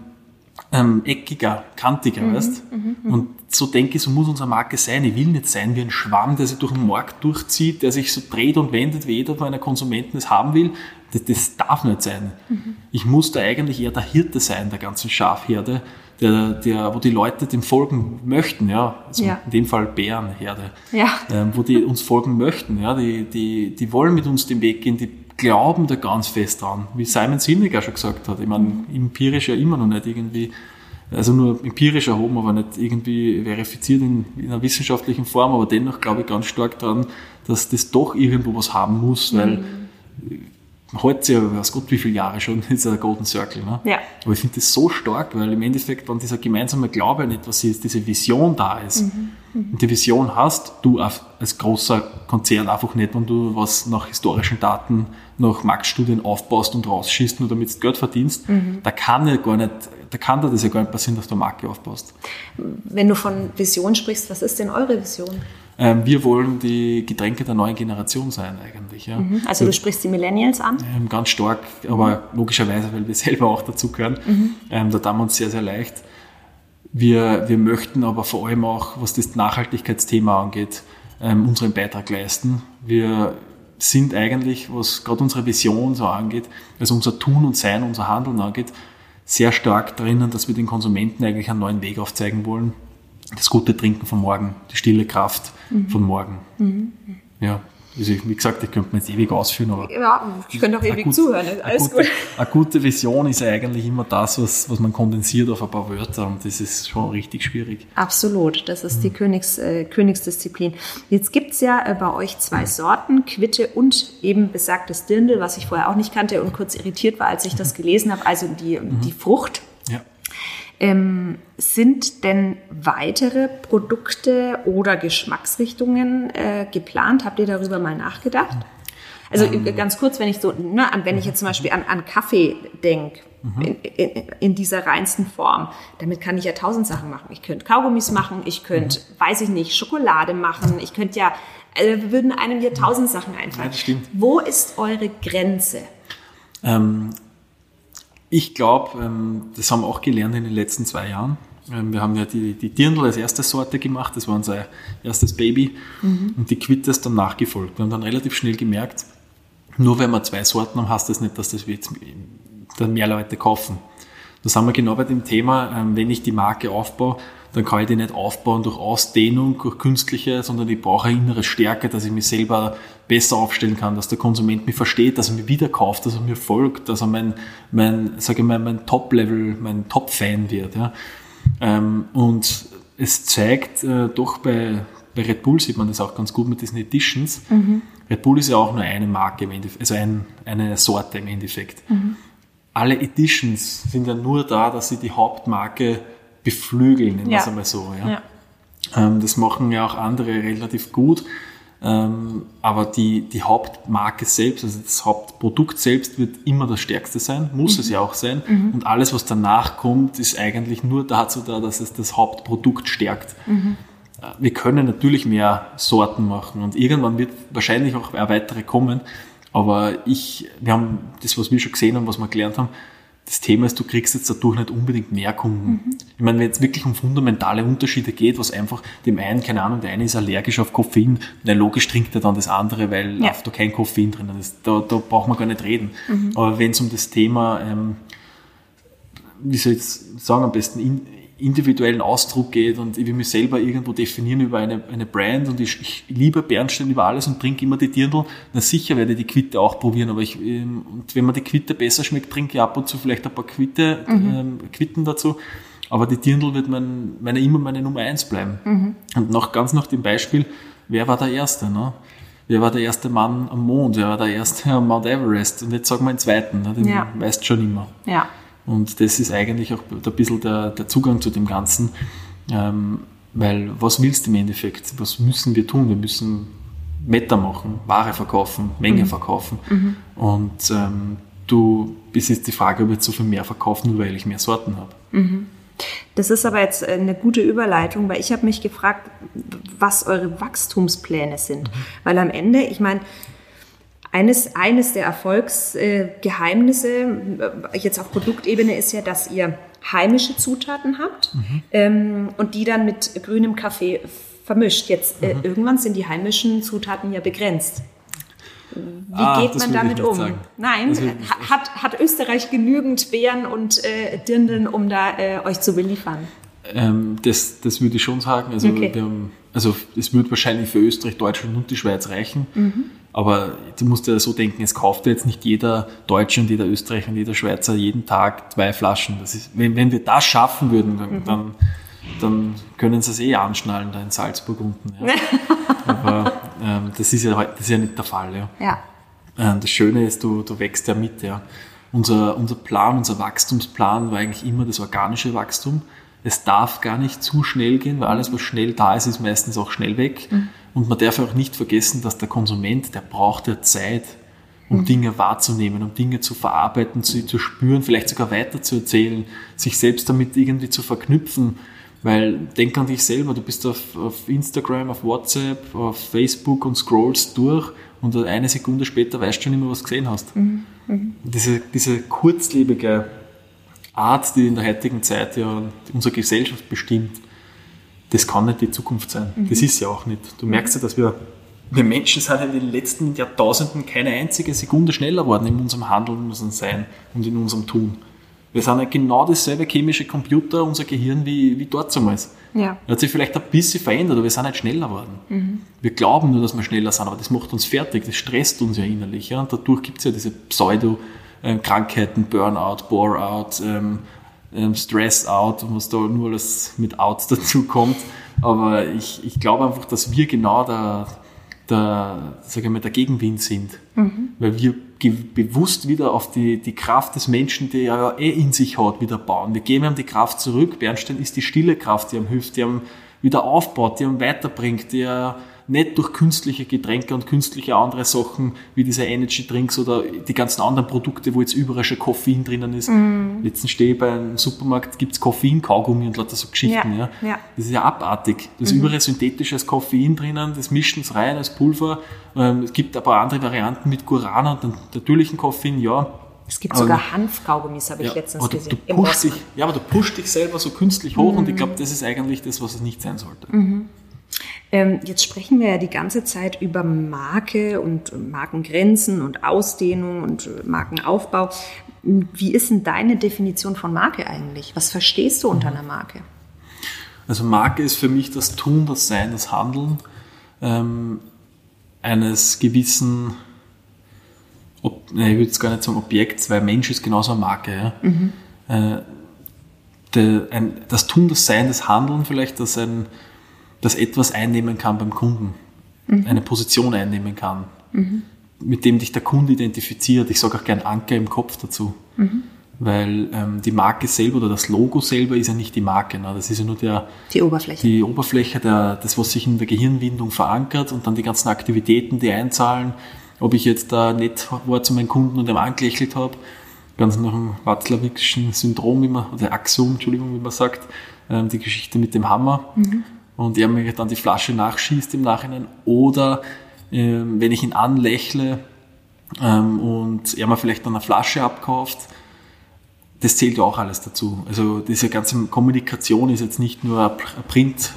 ähm, eckiger, kantiger, mhm, weißt? Mhm, mhm, und so denke ich, so muss unsere Marke sein. Ich will nicht sein wie ein Schwamm, der sich durch den Markt durchzieht, der sich so dreht und wendet, wie jeder meiner Konsumenten es haben will. Das, das darf nicht sein. Mhm. Ich muss da eigentlich eher der Hirte sein, der ganzen Schafherde, der, der, wo die Leute dem folgen möchten, ja. Also ja. in dem Fall Bärenherde. Ja. Ähm, wo die uns folgen möchten, ja. Die, die, die wollen mit uns den Weg gehen, die glauben da ganz fest dran. Wie Simon Sinek auch schon gesagt hat. Ich meine, empirisch ja immer noch nicht irgendwie, also nur empirisch erhoben, aber nicht irgendwie verifiziert in, in einer wissenschaftlichen Form, aber dennoch glaube ich ganz stark daran, dass das doch irgendwo was haben muss, weil mhm hält sich ja, weiß Gott, wie viele Jahre schon, dieser Golden Circle. Ne? Ja. Aber ich finde das so stark, weil im Endeffekt, wenn dieser gemeinsame Glaube an etwas ist, diese Vision da ist, mhm. Mhm. und die Vision hast du als großer Konzern einfach nicht, wenn du was nach historischen Daten, nach Marktstudien aufbaust und rausschießt, nur damit du Geld verdienst, mhm. da kann ja gar nicht, da kann dir das ja gar nicht passieren, dass du eine Marke aufbaust. Wenn du von Vision sprichst, was ist denn eure Vision? Ähm, wir wollen die Getränke der neuen Generation sein eigentlich. Ja. Mhm. Also du sprichst die Millennials an? Ähm, ganz stark, aber logischerweise, weil wir selber auch dazu gehören. Mhm. Ähm, da tun wir uns sehr, sehr leicht. Wir, wir möchten aber vor allem auch, was das Nachhaltigkeitsthema angeht, unseren Beitrag leisten. Wir sind eigentlich, was gerade unsere Vision so angeht, also unser Tun und Sein, unser Handeln angeht, sehr stark drinnen, dass wir den Konsumenten eigentlich einen neuen Weg aufzeigen wollen, das gute Trinken von morgen, die stille Kraft mhm. von morgen. Mhm. Ja, also wie gesagt, ich könnte mir jetzt ewig ausführen, aber. Ja, ich könnte auch ewig gut, zuhören, alles eine gute, gut. Eine gute Vision ist eigentlich immer das, was, was man kondensiert auf ein paar Wörter und das ist schon richtig schwierig. Absolut, das ist mhm. die Königs, äh, Königsdisziplin. Jetzt gibt's ja äh, bei euch zwei Sorten, Quitte und eben besagtes Dirndl, was ich vorher auch nicht kannte und kurz irritiert war, als ich das gelesen habe, also die, mhm. die Frucht. Ähm, sind denn weitere Produkte oder Geschmacksrichtungen äh, geplant? Habt ihr darüber mal nachgedacht? Also ähm, ganz kurz, wenn ich so, ne, wenn ich jetzt zum Beispiel an, an Kaffee denke, mhm. in, in, in, dieser reinsten Form, damit kann ich ja tausend Sachen machen. Ich könnte Kaugummis machen, ich könnte, mhm. weiß ich nicht, Schokolade machen, ich könnte ja, also würden einem ja tausend Sachen einfallen. Ja, das stimmt. Wo ist eure Grenze? Ähm, ich glaube, ähm, das haben wir auch gelernt in den letzten zwei Jahren. Ähm, wir haben ja die, die Dirndl als erste Sorte gemacht, das war unser erstes Baby. Mhm. Und die Quitte ist dann nachgefolgt. Wir haben dann relativ schnell gemerkt, nur wenn wir zwei Sorten haben, heißt das nicht, dass das jetzt dann mehr Leute kaufen. Da sind wir genau bei dem Thema, ähm, wenn ich die Marke aufbaue, dann kann ich die nicht aufbauen durch Ausdehnung, durch künstliche, sondern ich brauche eine innere Stärke, dass ich mich selber besser aufstellen kann, dass der Konsument mich versteht, dass er mich wieder kauft, dass er mir folgt, dass er mein, mein sage ich mal, mein Top-Level, mein Top-Fan wird. Ja. Ähm, und es zeigt äh, doch bei, bei Red Bull sieht man das auch ganz gut mit diesen Editions. Mhm. Red Bull ist ja auch nur eine Marke, also ein, eine Sorte im Endeffekt. Mhm. Alle Editions sind ja nur da, dass sie die Hauptmarke beflügeln, nennen wir es einmal so. Ja. ja. Ähm, das machen ja auch andere relativ gut. Ähm, aber die, die Hauptmarke selbst, also das Hauptprodukt selbst wird immer das Stärkste sein, muss mhm. es ja auch sein. Mhm. Und alles, was danach kommt, ist eigentlich nur dazu da, dass es das Hauptprodukt stärkt. Mhm. Äh, wir können natürlich mehr Sorten machen und irgendwann wird wahrscheinlich auch weitere kommen. Aber ich, wir haben das, was wir schon gesehen haben, was wir gelernt haben, das Thema ist, du kriegst jetzt dadurch nicht unbedingt mehr Kunden. Mhm. Ich meine, wenn es wirklich um fundamentale Unterschiede geht, was einfach dem einen, keine Ahnung, der eine ist allergisch auf Koffein, na logisch trinkt er dann das andere, weil ja. da kein Koffein drin ist. Da, da braucht man gar nicht reden. Mhm. Aber wenn es um das Thema, ähm, wie soll ich sagen am besten, in, individuellen Ausdruck geht und ich will mich selber irgendwo definieren über eine, eine Brand und ich, ich liebe Bernstein über alles und trinke immer die Dirndl, na sicher werde ich die Quitte auch probieren, aber ich, ähm, und wenn mir die Quitte besser schmeckt, trinke ich ab und zu vielleicht ein paar Quitte, mhm. ähm, Quitten dazu. Aber die Dirndl wird mein, meine, immer meine Nummer eins bleiben. Mhm. Und noch ganz nach dem Beispiel, wer war der Erste? Ne? Wer war der erste Mann am Mond? Wer war der erste am Mount Everest? Und jetzt sagen wir den zweiten, ne? den ja. weißt schon immer. Ja. Und das ist eigentlich auch ein bisschen der, der Zugang zu dem Ganzen. Ähm, weil was willst du im Endeffekt? Was müssen wir tun? Wir müssen Meta machen, Ware verkaufen, Menge mhm. verkaufen. Mhm. Und ähm, du, es ist die Frage, ob ich jetzt so viel mehr verkaufe, nur weil ich mehr Sorten habe. Mhm. Das ist aber jetzt eine gute Überleitung, weil ich habe mich gefragt, was eure Wachstumspläne sind. Mhm. Weil am Ende, ich meine, Eines, eines der Erfolgsgeheimnisse äh, jetzt auf Produktebene ist ja, dass ihr heimische Zutaten habt mhm. ähm, und die dann mit grünem Kaffee vermischt. Jetzt äh, mhm. irgendwann sind die heimischen Zutaten ja begrenzt. Wie ah, geht man damit um? Sagen. Nein, hat, hat Österreich genügend Beeren und äh, Dirndl, um da äh, euch zu beliefern? Ähm, das, das würde ich schon sagen. Also, okay. haben, also es würde wahrscheinlich für Österreich, Deutschland und die Schweiz reichen. Mhm. Aber du musst ja so denken, es kauft jetzt nicht jeder Deutsche und jeder Österreicher und jeder Schweizer jeden Tag zwei Flaschen. Das ist, wenn, wenn wir das schaffen würden, dann, mhm. dann, dann, können sie es eh anschnallen da in Salzburg unten. Ja. Aber ähm, das, ist ja, das ist ja nicht der Fall. Ja. ja. Ähm, das Schöne ist, du, du wächst ja mit. Ja. Unser, unser Plan, unser Wachstumsplan war eigentlich immer das organische Wachstum. Es darf gar nicht zu schnell gehen, weil alles, was schnell da ist, ist meistens auch schnell weg. Mhm. Und man darf auch nicht vergessen, dass der Konsument, der braucht ja Zeit, um mhm. Dinge wahrzunehmen, um Dinge zu verarbeiten, zu, zu spüren, vielleicht sogar weiterzuerzählen, sich selbst damit irgendwie zu verknüpfen. Weil denk an dich selber, du bist auf, auf Instagram, auf WhatsApp, auf Facebook und scrollst durch und eine Sekunde später weißt du schon immer, was du gesehen hast. Mhm. Mhm. Diese, diese kurzlebige Art, die in der heutigen Zeit ja unsere Gesellschaft bestimmt, das kann nicht die Zukunft sein. Mhm. Das ist ja auch nicht. Du merkst ja, dass wir, wir Menschen sind in den letzten Jahrtausenden keine einzige Sekunde schneller geworden in unserem Handeln, in unserem Sein und in unserem Tun. Wir sind ja genau dasselbe chemische Computer, unser Gehirn, wie, wie dort damals. Ja. hat sich vielleicht ein bisschen verändert, aber wir sind nicht schneller geworden. Mhm. Wir glauben nur, dass wir schneller sind, aber das macht uns fertig, das stresst uns ja innerlich. Ja? Und dadurch gibt es ja diese Pseudo-Krankheiten, Burnout, Bore-out, ähm, ähm, Stress-out, was da nur alles mit Outs dazu kommt. Aber ich, ich glaube einfach, dass wir genau der, der, sag ich mal, der Gegenwind sind. Mhm. Weil wir bewusst wieder auf die, die Kraft des Menschen, die er ja eh in sich hat, wieder bauen. Wir geben ihm die Kraft zurück. Bernstein ist die stille Kraft, die ihm hilft, die ihm wieder aufbaut, die ihm weiterbringt, die er nicht durch künstliche Getränke und künstliche andere Sachen wie diese Energy Drinks oder die ganzen anderen Produkte, wo jetzt überall schon Koffein drinnen ist. Mm. Letztens stehe ich beim Supermarkt, gibt's Koffein, Kaugummi und lauter so Geschichten. Ja, ja. ja. Das ist ja abartig. Da ist mhm. überall synthetisches Koffein drinnen, das mischen sie rein als Pulver. Ähm, es gibt aber andere Varianten mit Guarana und natürlichen Koffein, ja. Es gibt aber, sogar Hanfkaugummis, habe ich letztens du, gesehen. Du dich, ja, aber du pusht dich selber so künstlich hoch mm. und ich glaube, das ist eigentlich das, was es nicht sein sollte. Mhm. Ähm, jetzt sprechen wir ja die ganze Zeit über Marke und Markengrenzen und Ausdehnung und äh, Markenaufbau. Wie ist denn deine Definition von Marke eigentlich? Was verstehst du unter einer Marke? Also Marke ist für mich das Tun, das Sein, das Handeln ähm, eines gewissen, ob, ne, ich würde jetzt gar nicht sagen Objekts, weil Mensch ist genauso eine Marke. Ja? Mhm. Äh, de, ein, das Tun, das Sein, das Handeln vielleicht, das ein das etwas einnehmen kann beim Kunden, mhm. eine Position einnehmen kann, mhm. mit dem dich der Kunde identifiziert. Ich sage auch gern Anker im Kopf dazu. Mhm. Weil ähm, die Marke selber oder das Logo selber ist ja nicht die Marke. Ne? Das ist ja nur der, die Oberfläche. Die Oberfläche, der, das, was sich in der Gehirnwindung verankert und dann die ganzen Aktivitäten, die einzahlen. Ob ich jetzt da nett war zu meinem Kunden und ihm angelächelt habe, ganz nach dem Watzlawikschen Syndrom, man, oder Axiom, Entschuldigung, wie man sagt, ähm, die Geschichte mit dem Hammer. Mhm und er mir dann die Flasche nachschießt im Nachhinein oder ähm, wenn ich ihn anlächle ähm, und er mir vielleicht dann eine Flasche abkauft, das zählt auch alles dazu. Also diese ganze Kommunikation ist jetzt nicht nur ein Printzettel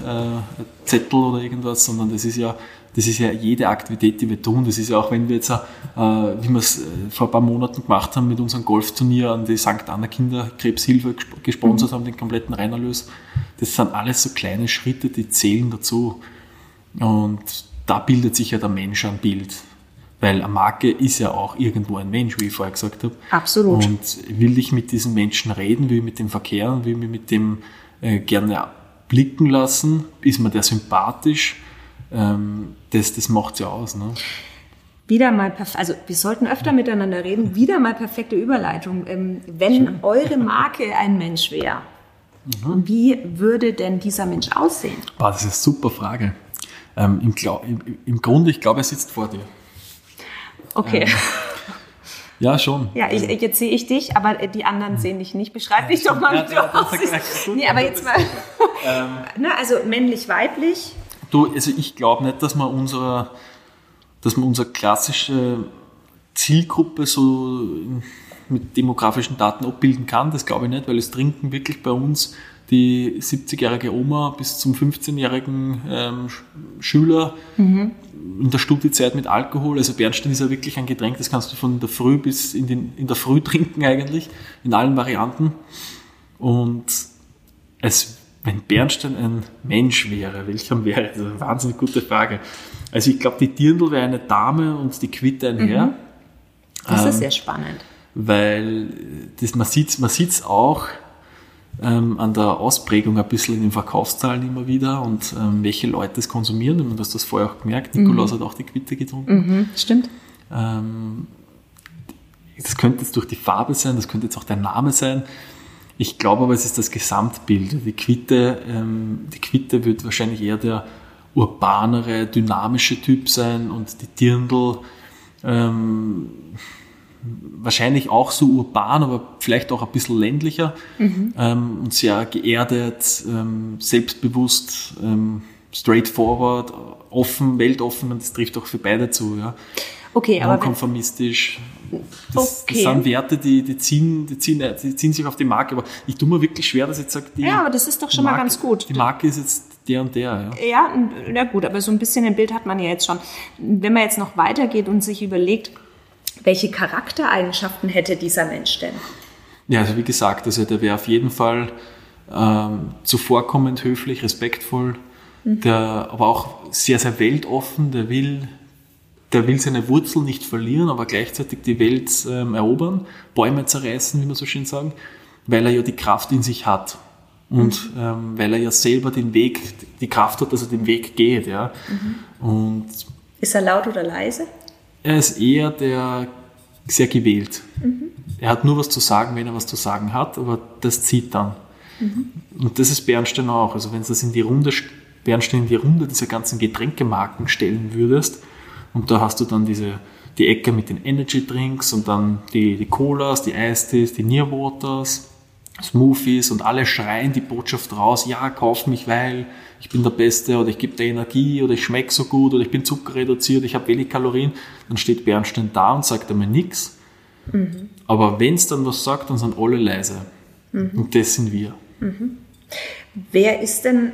äh, oder irgendwas, sondern das ist ja das ist ja jede Aktivität, die wir tun. Das ist ja auch, wenn wir jetzt, äh, wie wir es äh, vor ein paar Monaten gemacht haben, mit unserem Golfturnier an die St. Anna Kinderkrebshilfe gesponsert mhm. haben, den kompletten Reinerlös. Das sind alles so kleine Schritte, die zählen dazu. Und da bildet sich ja der Mensch ein Bild. Weil eine Marke ist ja auch irgendwo ein Mensch, wie ich vorher gesagt habe. Absolut. Und will ich mit diesen Menschen reden, will ich mit dem verkehren, will mich mit dem äh, gerne blicken lassen, ist mir der sympathisch, ähm, das, das macht ja aus. Ne? Wieder mal, also wir sollten öfter miteinander reden, wieder mal perfekte Überleitung. Ähm, wenn eure Marke ein Mensch wäre, mhm. wie würde denn dieser Mensch aussehen? Boah, das ist eine super Frage. Ähm, im, im, im, Grunde, ich glaube, er sitzt vor dir. Okay. Ähm, ja, schon. Ja, ich, jetzt sehe ich dich, aber die anderen sehen dich nicht. Beschreib dich doch mal, wie ja, du aussiehst. Nee, aber jetzt mal. Ähm, Na, also männlich, weiblich. Du, also ich glaube nicht, dass man unser, dass man unser klassische Zielgruppe so mit demografischen Daten abbilden kann. Das glaube ich nicht, weil es trinken wirklich bei uns die 70-jährige Oma bis zum 15-jährigen ähm, Schüler mhm. in der Studiezeit mit Alkohol. Also Bernstein ist ja wirklich ein Getränk, das kannst du von der Früh bis in, den, in der Früh trinken eigentlich, in allen Varianten. Und es, wenn Bernstein ein Mensch wäre, welcher wäre? Das ist eine wahnsinnig gute Frage. Also ich glaube, die Dirndl wäre eine Dame und die Quitte ein Herr. Mhm. Das ähm, ist sehr spannend. Weil das, man sieht es man sieht's auch ähm, an der Ausprägung ein bisschen in den Verkaufszahlen immer wieder und ähm, welche Leute das konsumieren. Und du hast das vorher auch gemerkt, Nikolaus mhm. hat auch die Quitte getrunken. Mhm, stimmt. Ähm, das könnte jetzt durch die Farbe sein, das könnte jetzt auch der Name sein. Ich glaube aber, es ist das Gesamtbild. Die Quitte, ähm, die Quitte wird wahrscheinlich eher der urbanere, dynamische Typ sein und die Dirndl ähm, wahrscheinlich auch so urban, aber vielleicht auch ein bisschen ländlicher mhm. ähm, und sehr geerdet, ähm, selbstbewusst, ähm, straightforward, offen, weltoffen und das trifft auch für beide zu. Ja. Okay, aber konformistisch. Das, okay. das sind Werte, die, die, ziehen, die, ziehen, die ziehen sich auf die Marke, aber ich tue mir wirklich schwer, dass ich jetzt sage, die, Ja, aber das ist doch schon Marke, mal ganz gut. Die Marke ist jetzt der und der. Ja. ja, na gut, aber so ein bisschen ein Bild hat man ja jetzt schon. Wenn man jetzt noch weitergeht und sich überlegt, welche Charaktereigenschaften hätte dieser Mensch denn? Ja, also wie gesagt, also der wäre auf jeden Fall ähm, zuvorkommend, höflich, respektvoll, mhm. der, aber auch sehr, sehr weltoffen, der will, der will seine Wurzeln nicht verlieren, aber gleichzeitig die Welt ähm, erobern, Bäume zerreißen, wie man so schön sagt, weil er ja die Kraft in sich hat. Und mhm. ähm, weil er ja selber den Weg, die Kraft hat, dass er den Weg geht. Ja. Mhm. Und ist er laut oder leise? Er ist eher der sehr gewählt. Mhm. Er hat nur was zu sagen, wenn er was zu sagen hat, aber das zieht dann. Mhm. Und das ist Bernstein auch. Also wenn du das in die Runde, Bernstein in die Runde dieser ganzen Getränkemarken stellen würdest, und da hast du dann diese, die Ecke mit den Energy Drinks und dann die, die Colas, die Eistees, die Nearwaters, Smoothies und alle schreien die Botschaft raus, ja, kauf mich, weil ich bin der Beste oder ich gebe dir Energie oder ich schmecke so gut oder ich bin zuckerreduziert, ich habe wenig Kalorien, dann steht Bernstein da und sagt einmal nichts. Mhm. Aber wenn es dann was sagt, dann sind alle leise. Mhm. Und das sind wir. Mhm. Wer ist denn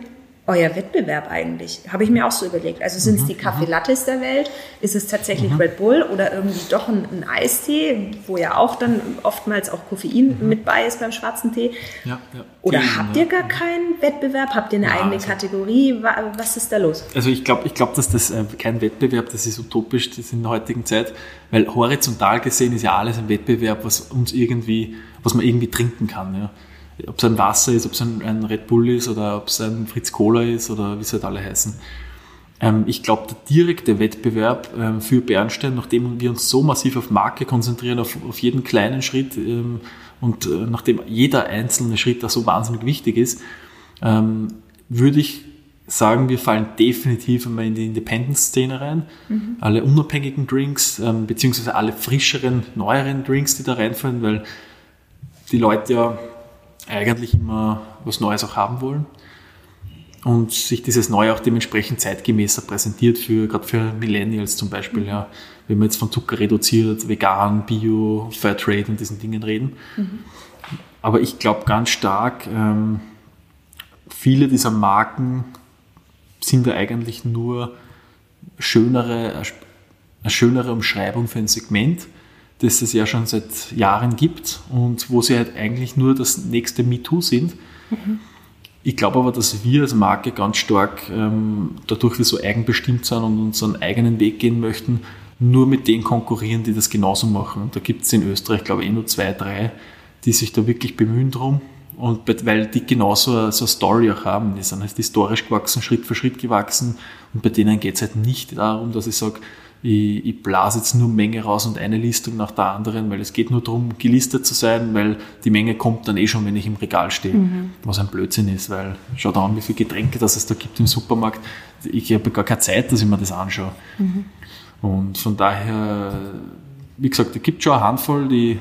euer Wettbewerb eigentlich? Habe ich mir auch so überlegt. Also sind es mhm, die Kaffee mhm. Lattes der Welt? Ist es tatsächlich mhm. Red Bull oder irgendwie doch ein, ein, Eistee, wo ja auch dann oftmals auch Koffein mhm. mit bei ist beim schwarzen Tee? Ja, ja. Oder Gegen, habt ihr gar keinen Wettbewerb? Habt ihr eine ja, eigene also, Kategorie? Was ist da los? Also ich glaube, ich glaub, dass das äh, kein Wettbewerb, das ist utopisch das in der heutigen Zeit, weil horizontal gesehen ist ja alles ein Wettbewerb, was uns irgendwie, was man irgendwie trinken kann. Ja ob es ein Wasser ist, ob es ein, ein, Red Bull ist oder ob es ein Fritz Cola ist oder wie sie halt alle heißen. Ähm, ich glaube, der direkte Wettbewerb ähm, für Bernstein, nachdem wir uns so massiv auf Marke konzentrieren, auf, auf jeden kleinen Schritt ähm, und äh, nachdem jeder einzelne Schritt da so wahnsinnig wichtig ist, ähm, würde ich sagen, wir fallen definitiv einmal in die Independent-Szene rein. Mhm. Alle unabhängigen Drinks, ähm, beziehungsweise alle frischeren, neueren Drinks, die da reinfallen, weil die Leute ja eigentlich immer was Neues auch haben wollen und sich dieses Neue auch dementsprechend zeitgemäßer präsentiert für gerade für Millennials zum Beispiel, ja, wenn wir jetzt von Zucker reduziert, vegan, Bio, Fairtrade und diesen Dingen reden. Mhm. Aber ich glaube ganz stark, ähm, viele dieser Marken sind da eigentlich nur schönere, eine schönere Umschreibung für ein Segment das es ja schon seit Jahren gibt und wo sie halt eigentlich nur das nächste MeToo sind. Mhm. Ich glaube aber, dass wir als Marke ganz stark, ähm, dadurch wir so eigenbestimmt sind und unseren eigenen Weg gehen möchten, nur mit denen konkurrieren, die das genauso machen. Und da gibt es in Österreich, glaube ich, eh nur zwei, drei, die sich da wirklich bemühen drum. Und weil die genauso so eine Story auch haben. Die sind halt historisch gewachsen, Schritt für Schritt gewachsen. Und bei denen geht es halt nicht darum, dass ich sage, ich, ich blase jetzt nur Menge raus und eine Listung nach der anderen, weil es geht nur darum, gelistet zu sein, weil die Menge kommt dann eh schon, wenn ich im Regal stehe, mhm. was ein Blödsinn ist, weil schau da an, wie viele Getränke das es da gibt im Supermarkt. Ich habe gar keine Zeit, dass ich mir das anschaue. Mhm. Und von daher, wie gesagt, es gibt schon eine Handvoll, die,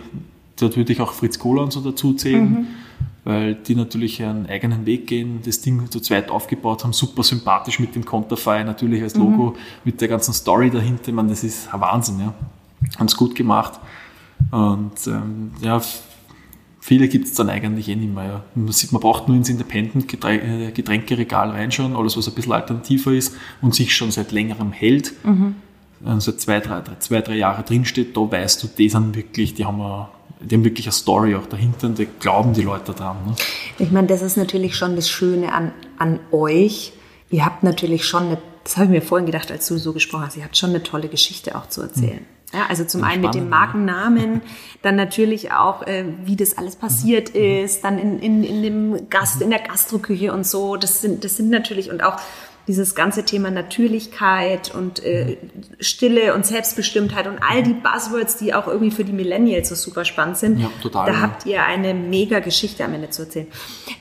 dort würde ich auch Fritz Kohler und so dazu zählen. Mhm weil die natürlich einen eigenen Weg gehen, das Ding zu zweit aufgebaut haben, super sympathisch mit dem Konterfei natürlich als Logo, mhm. mit der ganzen Story dahinter, man, das ist ein Wahnsinn, ja. haben es gut gemacht. Und ähm, ja, viele gibt es dann eigentlich eh nicht mehr. Ja. Man, sieht, man braucht nur ins Independent-Getränkeregal reinschauen, alles was ein bisschen alternativer ist und sich schon seit längerem hält. Mhm. Also zwei, drei, zwei, drei Jahre drinsteht, da weißt du, die sind wirklich, die haben eine die haben wirklich eine Story auch dahinter und die glauben die Leute dran. Ne? Ich meine, das ist natürlich schon das Schöne an, an euch. Ihr habt natürlich schon eine, das habe ich mir vorhin gedacht, als du so gesprochen hast, ihr habt schon eine tolle Geschichte auch zu erzählen. Mhm. Ja, also zum einen mit dem Markennamen, dann natürlich auch, äh, wie das alles passiert mhm. ist, dann in, in, in dem Gast, in der Gastroküche und so. Das sind, das sind natürlich und auch dieses ganze Thema Natürlichkeit und äh, Stille und Selbstbestimmtheit und all die Buzzwords, die auch irgendwie für die Millennials so super spannend sind. Ja, total. Da habt ihr eine mega Geschichte am Ende zu erzählen.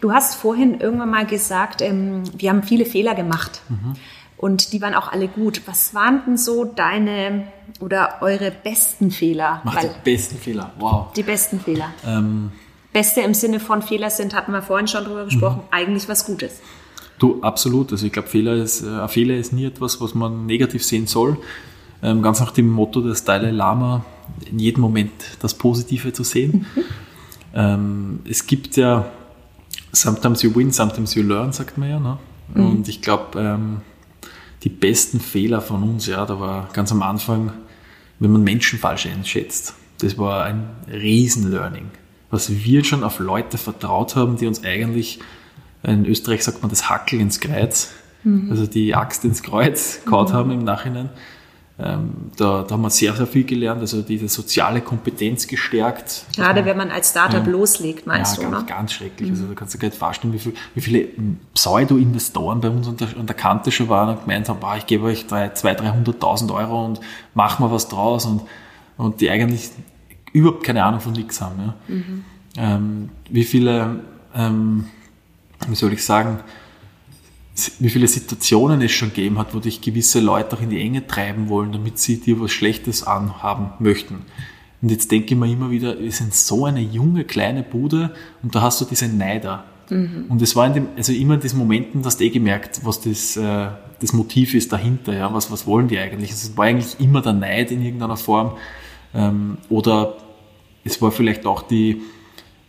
Du hast vorhin irgendwann mal gesagt, ähm, wir haben viele Fehler gemacht. Mhm. Und die waren auch alle gut. Was waren denn so deine oder eure besten Fehler? Mach die besten Fehler, wow. Die besten Fehler. Ähm. Beste im Sinne von Fehler sind, hatten wir vorhin schon drüber gesprochen, mhm. eigentlich was Gutes. Du, absolut. Also ich glaube, Fehler ist, äh, ein Fehler ist nie etwas, was man negativ sehen soll. Ähm, ganz nach dem Motto des Dalai Lama, in jedem Moment das Positive zu sehen. Mhm. Ähm, es gibt ja, sometimes you win, sometimes you learn, sagt man ja. Ne? Mhm. Und ich glaube, ähm, die besten Fehler von uns, ja, da war ganz am Anfang, wenn man Menschen falsch einschätzt. Das war ein Riesen-Learning. Was wir schon auf Leute vertraut haben, die uns eigentlich in Österreich sagt man das Hackel ins Kreuz, mhm. also die Axt ins Kreuz gehauen mhm. haben im Nachhinein. Ähm, da, da haben wir sehr, sehr viel gelernt, also diese soziale Kompetenz gestärkt. Gerade wenn man als Startup ja, loslegt, meinst ja, du, ganz, ne? ganz schrecklich. Also mhm. Also da kannst du gar nicht vorstellen, wie, viel, wie viele Pseudo-Investoren bei uns an der, an der, Kante schon waren und gemeint haben, ich gebe euch 200.000, 300.000 Euro und machen wir was draus und, und die eigentlich überhaupt keine Ahnung von nichts haben. Ja. Mhm. Ähm, wie viele ähm, wie soll ich sagen, wie viele Situationen es schon gegeben hat, wo dich gewisse Leute auch in die Enge treiben wollen, damit sie dir was Schlechtes anhaben möchten. Und jetzt denke ich mir immer wieder, wir sind so eine junge, kleine Bude und da hast du diese Neider. Mhm. Und es war in dem, also immer in diesen Momenten, dass du eh gemerkt, was das, äh, das Motiv ist dahinter, ja, was, was wollen die eigentlich? Also es war eigentlich immer der Neid in irgendeiner Form. Ähm, oder es war vielleicht auch die,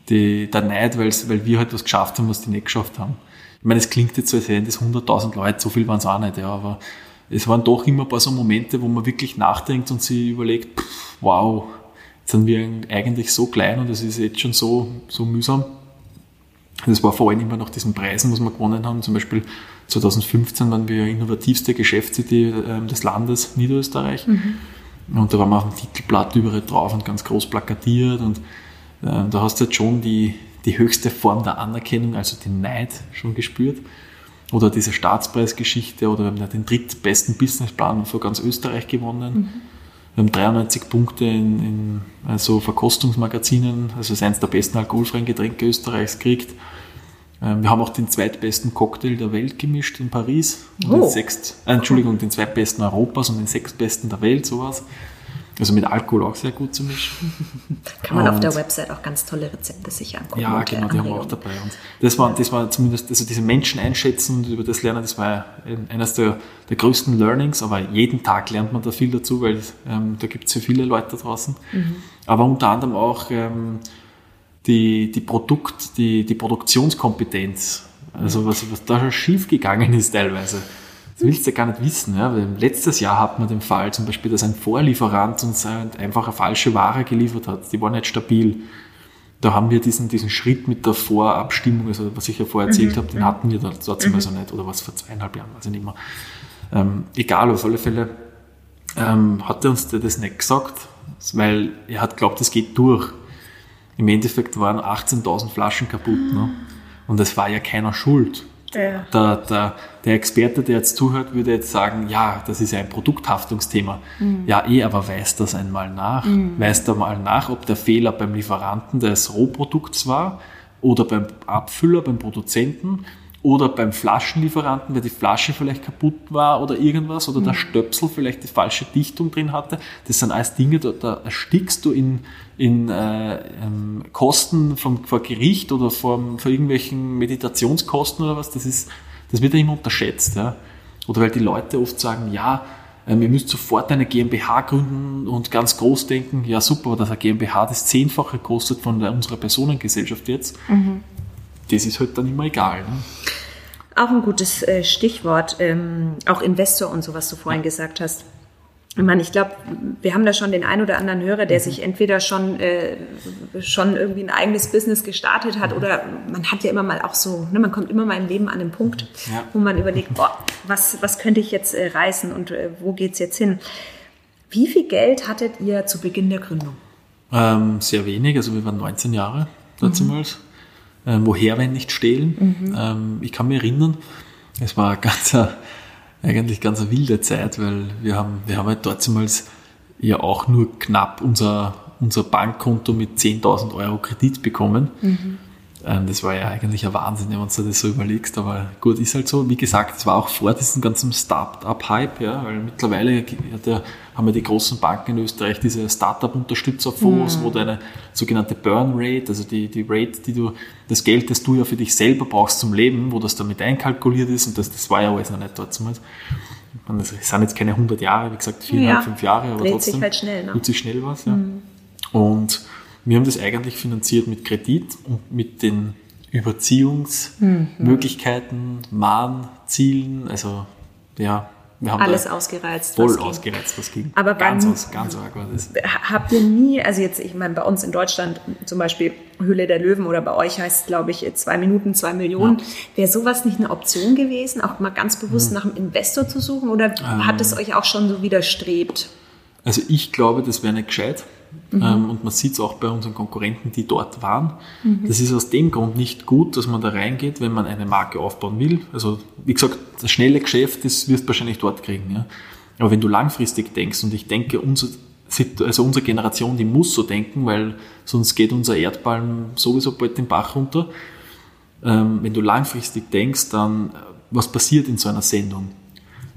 die, der Neid, weil wir halt was geschafft haben, was die nicht geschafft haben. Ich meine, es klingt jetzt so, als wären das 100.000 Leute, so viel waren es auch nicht, ja, aber es waren doch immer ein paar so Momente, wo man wirklich nachdenkt und sich überlegt, pff, wow, jetzt sind wir eigentlich so klein und es ist jetzt schon so, so mühsam. Das war vor allem immer nach diesen Preisen, was wir gewonnen haben. Zum Beispiel 2015 waren wir innovativste Geschäftsidee ähm, des Landes Niederösterreich. Mhm. Und da waren wir auf dem Titelblatt überall drauf und ganz groß plakatiert und da hast du jetzt schon die, die höchste Form der Anerkennung, also den Neid schon gespürt. Oder diese Staatspreisgeschichte oder wir haben den drittbesten Businessplan von ganz Österreich gewonnen. Mhm. Wir haben 93 Punkte in, in also Verkostungsmagazinen, also ist eines der besten alkoholfreien Getränke Österreichs gekriegt. Ähm, wir haben auch den zweitbesten Cocktail der Welt gemischt in Paris. Oh. Den sechst, äh, Entschuldigung, den zweitbesten Europas und den sechstbesten der Welt, sowas. Also mit Alkohol auch sehr gut zu mischen. Kann man und auf der Website auch ganz tolle Rezepte sich angucken. Ja, genau, die haben wir auch dabei. Und das war, das war zumindest, also diese Menschen einschätzen und über das lernen, das war eines der, der größten Learnings, aber jeden Tag lernt man da viel dazu, weil ähm, da gibt es ja viele Leute da draußen. Mhm. Aber unter anderem auch ähm, die, die Produkt, die, die Produktionskompetenz. Also was, was da schon schief gegangen ist teilweise. Das willst du ja gar nicht wissen. Ja? Weil letztes Jahr hat man den Fall zum Beispiel, dass ein Vorlieferant uns einfach eine falsche Ware geliefert hat. Die war nicht stabil. Da haben wir diesen, diesen Schritt mit der Vorabstimmung, also was ich ja vorher erzählt mhm. habe, den hatten wir da trotzdem mhm. also nicht, oder was vor zweieinhalb Jahren, weiß ich nicht mehr. Ähm, egal, auf alle Fälle ähm, hat er uns das nicht gesagt, weil er hat glaubt, es geht durch. Im Endeffekt waren 18.000 Flaschen kaputt. Ne? Und es war ja keiner schuld. Ja. Der, der, der Experte, der jetzt zuhört, würde jetzt sagen, ja, das ist ja ein Produkthaftungsthema. Mhm. Ja, eh, aber weiß das einmal nach. Mhm. Weiß da mal nach, ob der Fehler beim Lieferanten des Rohprodukts war oder beim Abfüller, beim Produzenten oder beim Flaschenlieferanten, weil die Flasche vielleicht kaputt war oder irgendwas oder mhm. der Stöpsel vielleicht die falsche Dichtung drin hatte. Das sind alles Dinge, da, da erstickst du in, in äh, ähm, Kosten vom, vor Gericht oder vom, vor irgendwelchen Meditationskosten oder was. Das, ist, das wird ja immer unterschätzt. Ja. Oder weil die Leute oft sagen, ja, ähm, ihr müsst sofort eine GmbH gründen und ganz groß denken, ja super, dass eine GmbH das Zehnfache kostet von unserer Personengesellschaft jetzt, mhm. das ist halt dann immer egal. Ne? Auch ein gutes äh, Stichwort, ähm, auch Investor und so, was du vorhin ja. gesagt hast. Ich meine, ich glaube, wir haben da schon den einen oder anderen Hörer, der mhm. sich entweder schon, äh, schon irgendwie ein eigenes Business gestartet hat mhm. oder man hat ja immer mal auch so, ne, man kommt immer mal im Leben an den Punkt, ja. wo man überlegt, boah, was, was könnte ich jetzt äh, reißen und äh, wo geht's jetzt hin? Wie viel Geld hattet ihr zu Beginn der Gründung? Ähm, sehr wenig, also wir waren 19 Jahre damals. Mhm. Ähm, woher, wenn nicht stehlen? Mhm. Ähm, ich kann mich erinnern, es war ganz eigentlich ganz eine wilde Zeit, weil wir haben, wir haben halt damals ja auch nur knapp unser, unser Bankkonto mit 10.000 Euro Kredit bekommen. Mhm. Ähm, das war ja eigentlich ein Wahnsinn, wenn du das so überlegst, aber gut, ist halt so. Wie gesagt, es war auch vor diesem ganzen Start-up-Hype, ja, weil mittlerweile ja, haben ja die großen Banken in Österreich diese Start-up-Unterstützerfonds, mhm. wo deine sogenannte Burn Rate, also die, die Rate, die du, das Geld, das du ja für dich selber brauchst zum Leben, wo das damit einkalkuliert ist und das, das war ja alles noch nicht dort zumindest. Das sind jetzt keine 100 Jahre, wie gesagt, viereinhalb, ja. fünf Jahre, aber trotzdem. sich halt schnell, ne? Tut sich schnell was, ja. Mhm. Und wir haben das eigentlich finanziert mit Kredit und mit den Überziehungsmöglichkeiten, mhm. Mahnzielen, also ja, wir haben alles ausgereizt. Voll was ausgereizt, was ging. Aber ganz, wann, aus, ganz arg war das. Habt ihr nie, also jetzt, ich meine, bei uns in Deutschland zum Beispiel Höhle der Löwen oder bei euch heißt es, glaube ich, zwei Minuten, zwei Millionen. Ja. Wäre sowas nicht eine Option gewesen, auch mal ganz bewusst mhm. nach einem Investor zu suchen oder ähm, hat es euch auch schon so widerstrebt? Also ich glaube, das wäre nicht gescheit. Mhm. Ähm, und man sieht es auch bei unseren Konkurrenten, die dort waren. Mhm. Das ist aus dem Grund nicht gut, dass man da reingeht, wenn man eine Marke aufbauen will. Also, wie gesagt, das schnelle Geschäft, das wirst du wahrscheinlich dort kriegen. Ja? Aber wenn du langfristig denkst, und ich denke, unser, also unsere Generation, die muss so denken, weil sonst geht unser Erdball sowieso bald den Bach runter. Ähm, wenn du langfristig denkst, dann, was passiert in so einer Sendung?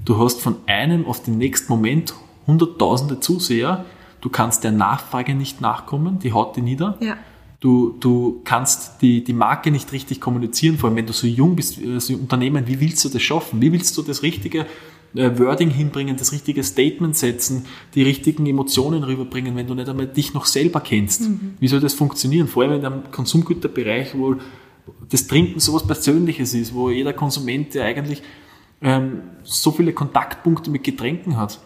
Du hast von einem auf den nächsten Moment hunderttausende Zuseher, du kannst der Nachfrage nicht nachkommen, die haut die nieder. Ja. Du, du kannst die, die Marke nicht richtig kommunizieren, vor allem wenn du so jung bist, äh, so Unternehmen, wie willst du das schaffen? Wie willst du das richtige äh, Wording hinbringen, das richtige Statement setzen, die richtigen Emotionen rüberbringen, wenn du nicht einmal dich noch selber kennst? Mhm. Wie soll das funktionieren? Vor allem in einem Konsumgüterbereich, wo das Trinken sowas Persönliches ist, wo jeder Konsument ja eigentlich ähm, so viele Kontaktpunkte mit Getränken hat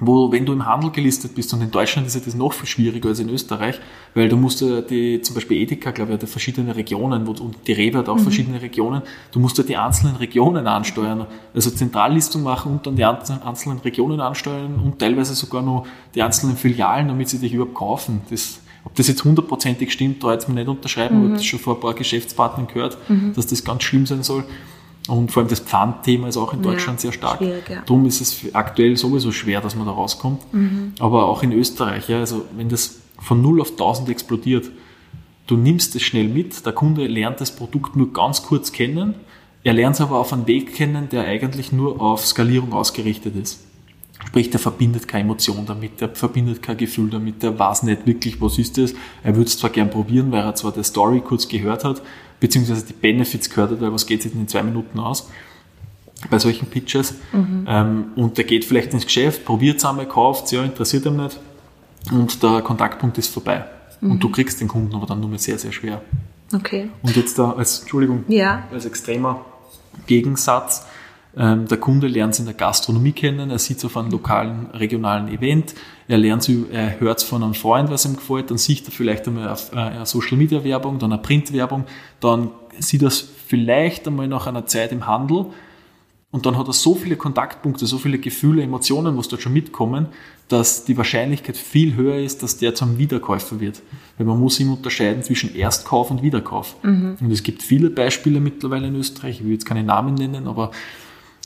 wo, wenn du im Handel gelistet bist, und in Deutschland ist ja das noch viel schwieriger als in Österreich, weil du musst ja die, zum Beispiel Edeka, glaube ich, hat verschiedene Regionen, wo, und die Rewe hat auch mhm. verschiedene Regionen, du musst ja die einzelnen Regionen ansteuern, also Zentrallistung machen und dann die einzelnen Regionen ansteuern und teilweise sogar noch die einzelnen Filialen, damit sie dich überhaupt kaufen. Das, ob das jetzt hundertprozentig stimmt, da jetzt mir nicht unterschreiben, mhm. aber ich habe das schon vor ein paar Geschäftspartnern gehört, mhm. dass das ganz schlimm sein soll. Und vor allem das Pfandthema ist auch in Deutschland ja, sehr stark. Ja. Darum ist es aktuell sowieso schwer, dass man da rauskommt. Mhm. Aber auch in Österreich, ja, also wenn das von 0 auf 1000 explodiert, du nimmst es schnell mit, der Kunde lernt das Produkt nur ganz kurz kennen, er lernt es aber auf einen Weg kennen, der eigentlich nur auf Skalierung ausgerichtet ist. Sprich, der verbindet keine Emotion damit, der verbindet kein Gefühl damit, der weiß nicht wirklich, was ist das. Er würde es zwar gern probieren, weil er zwar die Story kurz gehört hat, beziehungsweise die Benefits gehört hat, weil was geht sich in zwei Minuten aus bei solchen Pitches. Mhm. Ähm, und der geht vielleicht ins Geschäft, probiert es einmal, kauft es, ja, interessiert ihm nicht und der Kontaktpunkt ist vorbei. Mhm. Und du kriegst den Kunden aber dann nur mehr sehr, sehr schwer. Okay. Und jetzt da als, Entschuldigung, ja. als extremer Gegensatz, der Kunde lernt es in der Gastronomie kennen, er sieht es auf einem lokalen, regionalen Event, er lernt er hört es von einem Freund, was ihm gefällt, dann sieht er vielleicht einmal äh, eine Social Media Werbung, dann eine Printwerbung, dann sieht er es vielleicht einmal nach einer Zeit im Handel und dann hat er so viele Kontaktpunkte, so viele Gefühle, Emotionen, was dort schon mitkommen, dass die Wahrscheinlichkeit viel höher ist, dass der zum Wiederkäufer wird. Weil man muss ihm unterscheiden zwischen Erstkauf und Wiederkauf. Mhm. Und es gibt viele Beispiele mittlerweile in Österreich, ich will jetzt keine Namen nennen, aber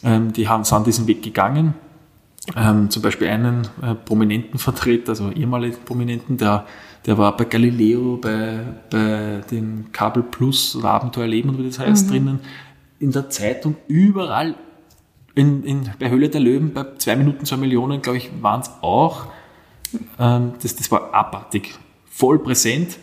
ähm, die haben, sind diesen Weg gegangen. Ähm, zum Beispiel einen äh, prominenten Vertreter, also ehemaligen Prominenten, der, der war bei Galileo, bei, bei den Kabel Plus Abenteuer Leben, wie das heißt, mhm. drinnen, in der Zeitung, überall, in, in, bei Höhle der Löwen, bei zwei Minuten, zwei Millionen, glaube ich, waren es auch. Ähm, das, das war abartig, voll präsent.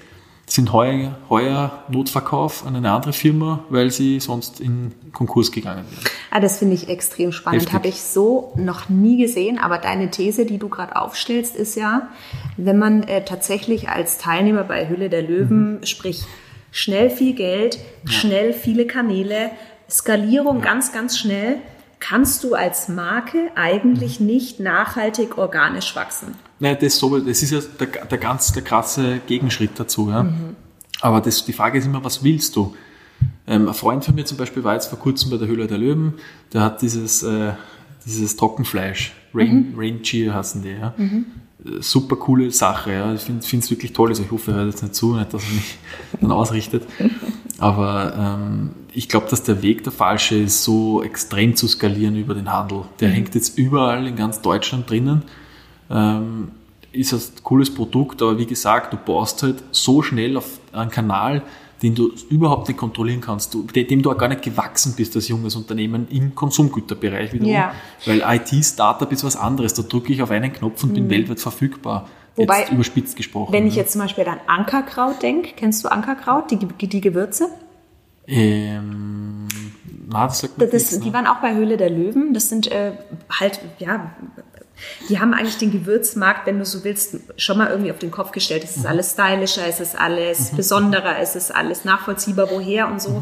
Sind heuer, heuer Notverkauf an eine andere Firma, weil sie sonst in Konkurs gegangen wären. Ah, das finde ich extrem spannend. Habe ich so noch nie gesehen. Aber deine These, die du gerade aufstellst, ist ja, wenn man äh, tatsächlich als Teilnehmer bei Hülle der Löwen, Mhm. sprich schnell viel Geld, schnell viele Kanäle, Skalierung ganz, ganz schnell, kannst du als Marke eigentlich Mhm. nicht nachhaltig organisch wachsen. Nein, das, so, das ist ja der, der ganz der krasse Gegenschritt dazu. Ja. Mhm. Aber das, die Frage ist immer, was willst du? Ähm, ein Freund von mir zum Beispiel war jetzt vor kurzem bei der Höhle der Löwen, der hat dieses, äh, dieses Trockenfleisch, Rain, Mhm. Rain Cheer heißen die. Ja. Äh, Super coole Sache, ja. ich finde es wirklich toll. Also ich hoffe, er hört jetzt nicht zu, nicht, dass er mich dann ausrichtet. Aber ähm, ich glaube, dass der Weg der falsche ist, so extrem zu skalieren über den Handel. Der Mhm. hängt jetzt überall in ganz Deutschland drinnen ähm, ist ein cooles Produkt, aber wie gesagt, du baust halt so schnell auf einen Kanal, den du überhaupt nicht kontrollieren kannst, du, dem du auch gar nicht gewachsen bist als junges Unternehmen im Konsumgüterbereich wiederum. Ja. Weil IT-Startup ist was anderes, da drücke ich auf einen Knopf und bin weltweit verfügbar. Mhm. Wobei, jetzt überspitzt gesprochen. Wenn ich ne? jetzt zum Beispiel an Ankerkraut denke, kennst du Ankerkraut, die, die Gewürze? Ähm, na, das Das, nichts, die waren auch bei Höhle der Löwen. Das sind äh, halt, ja, die haben eigentlich den Gewürzmarkt, wenn du so willst, schon mal irgendwie auf den Kopf gestellt. Es ist alles stylischer, es ist alles besonderer, es ist alles nachvollziehbar, woher und so.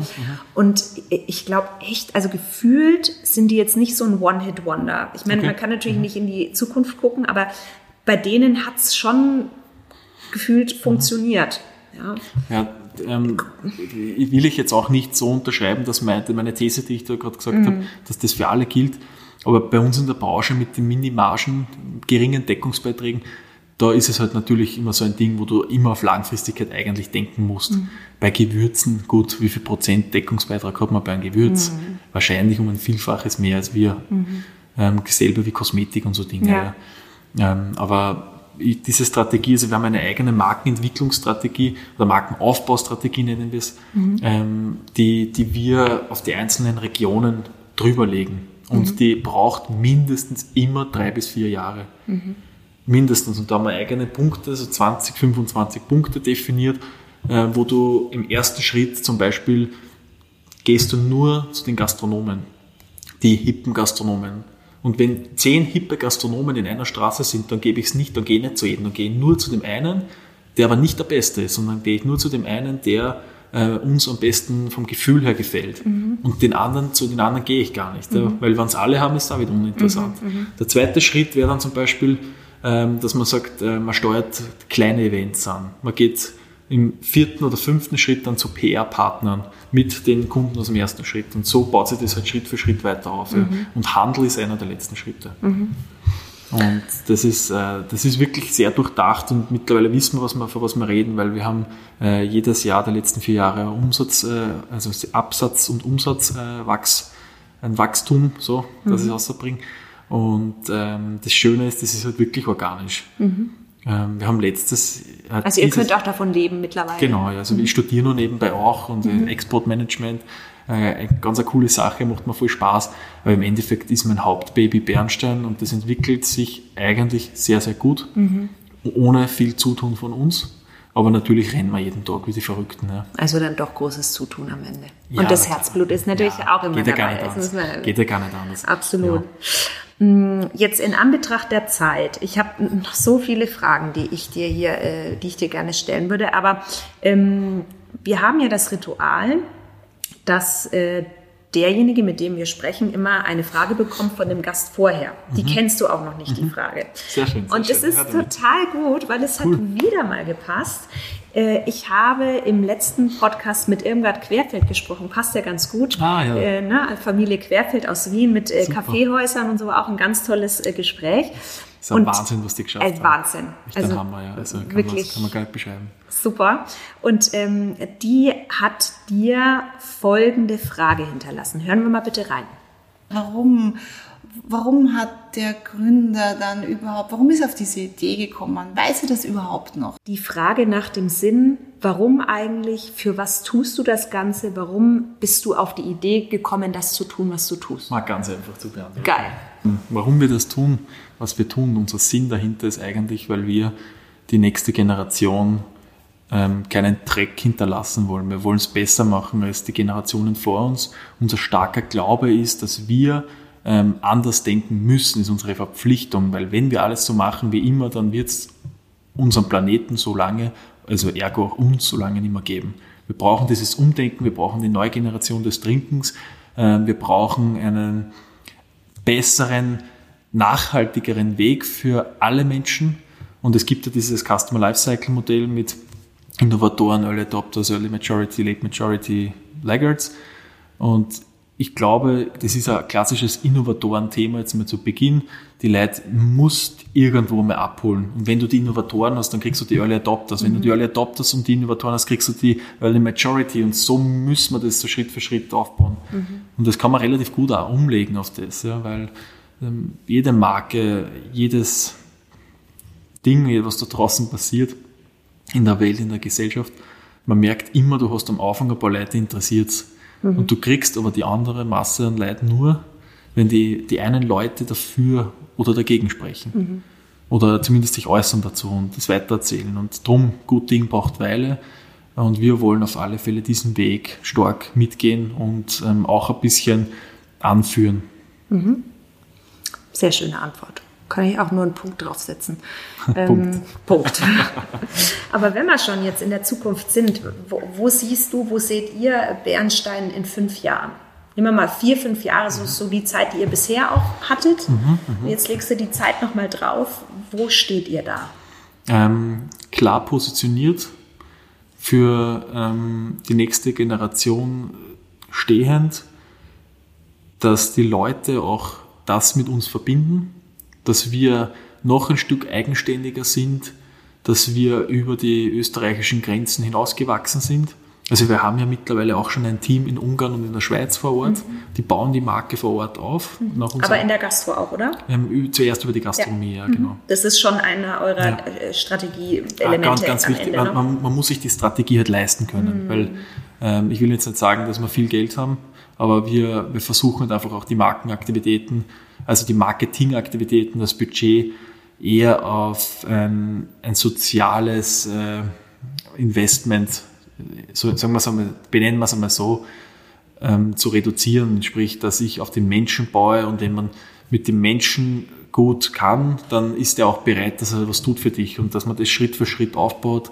Und ich glaube echt, also gefühlt sind die jetzt nicht so ein One-Hit-Wonder. Ich meine, Okay. man kann natürlich nicht in die Zukunft gucken, aber bei denen hat es schon gefühlt funktioniert. Ja. Ja, ähm, will ich jetzt auch nicht so unterschreiben, dass meine, meine These, die ich da gerade gesagt habe, dass das für alle gilt. Aber bei uns in der Branche mit den Minimargen, geringen Deckungsbeiträgen, da ist es halt natürlich immer so ein Ding, wo du immer auf Langfristigkeit eigentlich denken musst. Bei Gewürzen, gut, wie viel Prozent Deckungsbeitrag hat man bei einem Gewürz? Wahrscheinlich um ein Vielfaches mehr als wir. Ähm, selber wie Kosmetik und so Dinge. Ja. Ähm, aber diese Strategie, also wir haben eine eigene Markenentwicklungsstrategie oder Markenaufbaustrategie nennen wir es, ähm, die, die wir auf die einzelnen Regionen drüberlegen. Und die braucht mindestens immer drei bis vier Jahre. Mindestens. Und da haben wir eigene Punkte, also 20, 25 Punkte definiert, äh, wo du im ersten Schritt zum Beispiel gehst du nur zu den Gastronomen, die hippen Gastronomen. Und wenn zehn hippe Gastronomen in einer Straße sind, dann gebe ich es nicht, dann gehe ich nicht zu jedem, dann gehe ich nur zu dem einen, der aber nicht der Beste ist, sondern gehe ich nur zu dem einen, der äh, uns am besten vom Gefühl her gefällt. Und den anderen, zu den anderen gehe ich gar nicht. Ja, weil wenn es alle haben, ist es auch wieder uninteressant. Der zweite Schritt wäre dann zum Beispiel, ähm, dass man sagt, äh, man steuert kleine Events an. Man geht im vierten oder fünften Schritt dann zu PR-Partnern mit den Kunden aus dem ersten Schritt. Und so baut sich das halt Schritt für Schritt weiter auf. Ja. Und Handel ist einer der letzten Schritte. Und das ist, äh, das ist wirklich sehr durchdacht und mittlerweile wissen wir, was wir, für was wir reden, weil wir haben äh, jedes Jahr der letzten vier Jahre Umsatz, äh, also Absatz und Umsatz äh, ein Wachstum, so, das ich rausbringe. Und ähm, das Schöne ist, das ist halt wirklich organisch. Ähm, wir haben letztes Also ihr könnt auch davon leben mittlerweile. Genau, ja, also ich studiere nur nebenbei auch und Mhm. äh, Exportmanagement, äh, eine ganz eine coole Sache, macht mir voll Spaß. Aber im Endeffekt ist mein Hauptbaby Bernstein und das entwickelt sich eigentlich sehr, sehr gut, Mhm. ohne viel Zutun von uns. Aber natürlich rennen wir jeden Tag wie die Verrückten. Ja. Also dann doch großes Zutun am Ende. Ja, und das. Herzblut ist natürlich Ja, auch immer geht ja dabei. gar nicht anders. Geht ja gar nicht anders. Absolut. Mm, Jetzt in Anbetracht der Zeit, ich habe noch so viele Fragen, die ich dir hier, äh, die ich dir gerne stellen würde, aber ähm, wir haben ja das Ritual, dass äh, derjenige, mit dem wir sprechen, immer eine Frage bekommt von dem Gast vorher. Die kennst du auch noch nicht, die Frage. Mhm. Sehr schön, sehr Und es ist total gut, weil es Cool. hat wieder mal gepasst. Äh, Ich habe im letzten Podcast mit Irmgard Querfeld gesprochen, passt ja ganz gut. Ah, ja. Äh, ne? Familie Querfeld aus Wien mit äh, Super. Kaffeehäusern und so, auch ein ganz tolles äh, Gespräch. Das ist ein Wahnsinn, was die geschafft haben. Wahnsinn. Echt ein Hammer, ja. Also kann, wirklich man, kann man gar nicht beschreiben. super. Und ähm, die hat dir folgende Frage hinterlassen. Hören wir mal bitte rein. Warum, warum hat der Gründer dann überhaupt, warum ist er auf diese Idee gekommen? Weiß er das überhaupt noch? Die Frage nach dem Sinn, warum eigentlich, für was tust du das Ganze, warum bist du auf die Idee gekommen, das zu tun, was du tust? Mal ganz einfach zu beantworten. Geil. Warum wir das tun, was wir tun, unser Sinn dahinter ist eigentlich, weil wir die nächste Generation ähm, keinen Dreck hinterlassen wollen. Wir wollen es besser machen als die Generationen vor uns. Unser starker Glaube ist, dass wir ähm, anders denken müssen, ist unsere Verpflichtung, weil wenn wir alles so machen wie immer, dann wird es unseren Planeten so lange, also ergo auch uns so lange nicht mehr geben. Wir brauchen dieses Umdenken, wir brauchen die neue Generation des Trinkens, äh, wir brauchen einen besseren, nachhaltigeren Weg für alle Menschen. Und es gibt ja dieses Customer Lifecycle Modell mit Innovatoren, Early Adopters, Early Majority, Late Majority, Laggards. Und ich glaube, das ist ein klassisches Innovatoren-Thema jetzt mal zu Beginn. Die Leute musst irgendwo mal abholen. Und wenn du die Innovatoren hast, dann kriegst du die Early Adopters. Wenn du die Early Adopters und die Innovatoren hast, kriegst du die Early Majority. Und so müssen wir das so Schritt für Schritt aufbauen. Mhm. Und das kann man relativ gut auch umlegen auf das, ja, weil ähm, jede Marke, jedes Ding, was da draußen passiert, in der Welt, in der Gesellschaft, man merkt immer, du hast am Anfang ein paar Leute interessiert's Mhm. Und du kriegst aber die andere Masse an Leuten nur, wenn die, die einen Leute dafür oder dagegen sprechen. Mhm. Oder zumindest sich äußern dazu und das weitererzählen. Und drum, gut Ding braucht Weile. Und wir wollen auf alle Fälle diesen Weg stark mitgehen und ähm, auch ein bisschen anführen. Mhm. Sehr schöne Antwort kann ich auch nur einen Punkt draufsetzen. Punkt. Ähm, Punkt. Aber wenn wir schon jetzt in der Zukunft sind, wo, wo, siehst du, wo seht ihr Bernstein in fünf Jahren? Nehmen wir mal vier, fünf Jahre, so, so die Zeit, die ihr bisher auch hattet. Mhm, mh. Jetzt legst du die Zeit nochmal drauf. Wo steht ihr da? Ähm, klar positioniert für ähm, die nächste Generation stehend, dass die Leute auch das mit uns verbinden, dass wir noch ein Stück eigenständiger sind, dass wir über die österreichischen Grenzen hinausgewachsen sind. Also wir haben ja mittlerweile auch schon ein Team in Ungarn und in der Schweiz vor Ort. Mhm. Die bauen die Marke vor Ort auf. Mhm. Aber in der Gastro auch, oder? Ähm, zuerst über die Gastronomie, ja, ja genau. Mhm. Das ist schon einer eurer ja. Äh, Strategieelemente. Ja, ganz, ganz wichtig. Ende, ne? man, man, muss sich die Strategie halt leisten können, mhm. weil ähm, ich will jetzt nicht sagen, dass wir viel Geld haben, aber wir, wir versuchen halt einfach auch die Markenaktivitäten also die Marketingaktivitäten, das Budget eher auf ein, ein soziales äh, Investment, so, sagen wir es einmal, benennen wir es einmal so, ähm, zu reduzieren. Sprich, dass ich auf den Menschen baue und wenn man mit dem Menschen gut kann, dann ist er auch bereit, dass er was tut für dich und dass man das Schritt für Schritt aufbaut.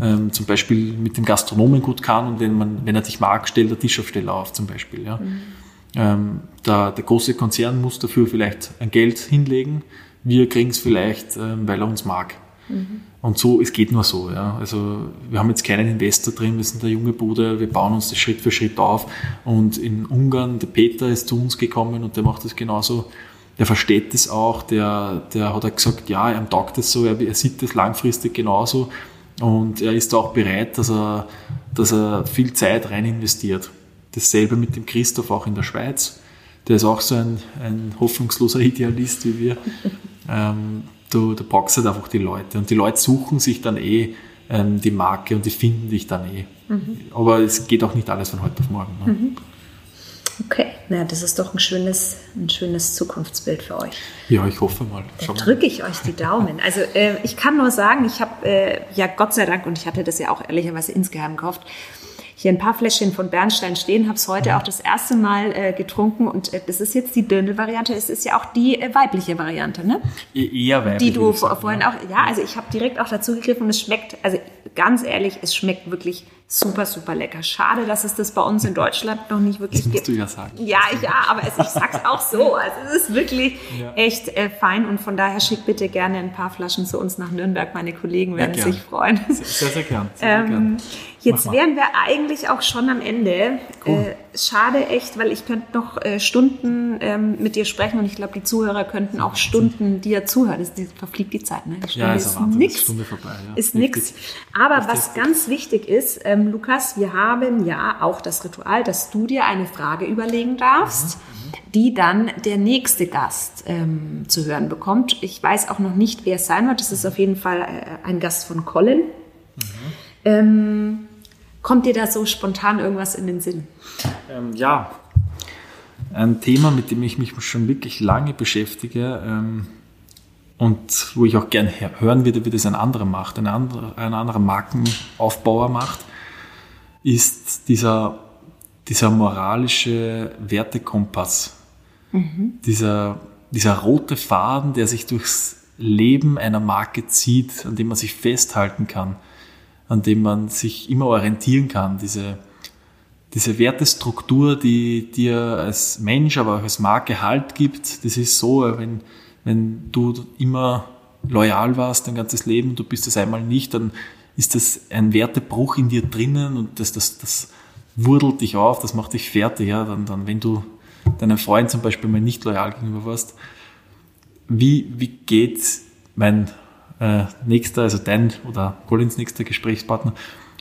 Ähm, zum Beispiel mit dem Gastronomen gut kann und wenn man, wenn er dich mag, stellt er Tischaufsteller auf zum Beispiel. Ja. Mhm. Ähm, der, der, große Konzern muss dafür vielleicht ein Geld hinlegen. Wir kriegen es vielleicht, ähm, weil er uns mag. Mhm. Und so, es geht nur so. Ja. Also wir haben jetzt keinen Investor drin, wir sind der junge Bude, wir bauen uns das Schritt für Schritt auf. Und in Ungarn, der Peter ist zu uns gekommen und der macht das genauso. Der versteht das auch, der, der hat gesagt, ja, er taugt das so, er, er sieht das langfristig genauso. Und er ist auch bereit, dass er, dass er viel Zeit rein investiert. Dasselbe mit dem Christoph auch in der Schweiz. Der ist auch so ein, ein hoffnungsloser Idealist wie wir. Ähm, du, du brauchst halt einfach die Leute. Und die Leute suchen sich dann eh ähm, die Marke und die finden dich dann eh. Mhm. Aber es geht auch nicht alles von heute auf morgen. Ne? Mhm. Okay, na, das ist doch ein schönes, ein schönes Zukunftsbild für euch. Ja, ich hoffe mal. Da drücke ich euch die Daumen. Also äh, ich kann nur sagen, ich habe äh, ja Gott sei Dank, und ich hatte das ja auch ehrlicherweise insgeheim gekauft, hier ein paar Fläschchen von Bernstein stehen, habe es heute auch das erste Mal äh, getrunken und äh, das ist jetzt die Dirndl-Variante. Es ist ja auch die äh, weibliche Variante, ne? Eher weiblich. Die du vorhin auch, ja, also ich habe direkt auch dazu gegriffen und es schmeckt, also ganz ehrlich, es schmeckt wirklich super, super lecker. Schade, dass es das bei uns in Deutschland noch nicht wirklich das gibt. du ja sagen. Ja, ja, aber es, ich sag's auch so. Also es ist wirklich ja. echt äh, fein und von daher schick bitte gerne ein paar Flaschen zu uns nach Nürnberg. Meine Kollegen werden ja, sich freuen. Sehr, sehr, sehr gern. Sehr, ähm, gern. Jetzt wären wir eigentlich auch schon am Ende. Cool. Äh, schade echt, weil ich könnte noch äh, Stunden ähm, mit dir sprechen und ich glaube, die Zuhörer könnten auch Stunden dir zuhören. Das, die, verfliegt die Zeit. Ne? Die ja, ist, ist nix. Stunde vorbei. Ja. Ist nichts. Aber was ganz wichtig ist, ähm, Lukas, wir haben ja auch das Ritual, dass du dir eine Frage überlegen darfst. Mhm die dann der nächste Gast ähm, zu hören bekommt. Ich weiß auch noch nicht, wer es sein wird. Das ist auf jeden Fall äh, ein Gast von Colin. Mhm. Ähm, Kommt dir da so spontan irgendwas in den Sinn? Ähm, ja, ein Thema, mit dem ich mich schon wirklich lange beschäftige, ähm, und wo ich auch gern hören würde, wie das ein anderer macht, ein anderer, ein anderer Markenaufbauer macht, ist dieser, dieser moralische Wertekompass. Mhm. Dieser, dieser rote Faden, der sich durchs Leben einer Marke zieht, an dem man sich festhalten kann, an dem man sich immer orientieren kann. Diese, diese Wertestruktur, die dir als Mensch, aber auch als Marke Halt gibt, das ist so, wenn, wenn du immer loyal warst dein ganzes Leben, du bist es einmal nicht, dann ist das ein Wertebruch in dir drinnen und das, das, das wurdelt dich auf, das macht dich fertig. Ja? Dann, dann, wenn du deinem Freund zum Beispiel mal nicht loyal gegenüber warst, wie, wie geht mein äh, nächster, also dein oder Collins nächster Gesprächspartner,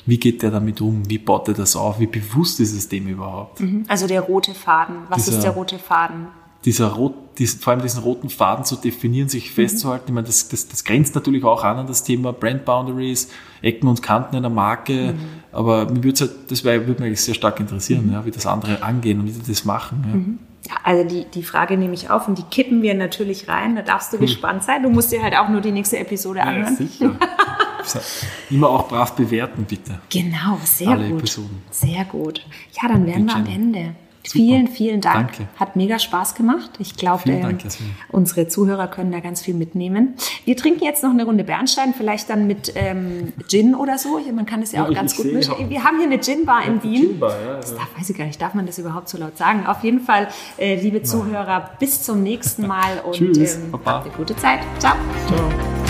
wie geht der damit um? Wie baut er das auf? Wie bewusst ist es dem überhaupt? Mhm. Also der rote Faden. Was dieser, ist der rote Faden? Dieser rot, diesen, vor allem diesen roten Faden zu definieren, sich festzuhalten. Mhm. Ich meine, das, das, das grenzt natürlich auch an an das Thema Brand Boundaries, Ecken und Kanten einer Marke. Mhm. Aber mir würde halt, das würde mich eigentlich sehr stark interessieren, mhm. ja, wie das andere angehen und wie die das machen. Ja. Mhm. Ja, also die, die Frage nehme ich auf und die kippen wir natürlich rein. Da darfst du gespannt sein. Du musst dir halt auch nur die nächste Episode anhören. Ja, sicher. Immer auch brav bewerten, bitte. Genau, sehr Alle gut. Episoden. Sehr gut. Ja, dann wären wir am Ende. Super. Vielen, vielen Dank. Danke. Hat mega Spaß gemacht. Ich glaube, äh, unsere Zuhörer können da ganz viel mitnehmen. Wir trinken jetzt noch eine Runde Bernstein, vielleicht dann mit ähm, Gin oder so. Man kann es ja, ja auch ganz gut mischen. Wir haben hier eine Gin-Bar in Wien. Gin -Bar, ja, das darf, weiß ich gar nicht, darf man das überhaupt so laut sagen? Auf jeden Fall, äh, liebe Zuhörer, bis zum nächsten Mal und Tschüss, ähm, habt eine gute Zeit. Ciao. Ciao.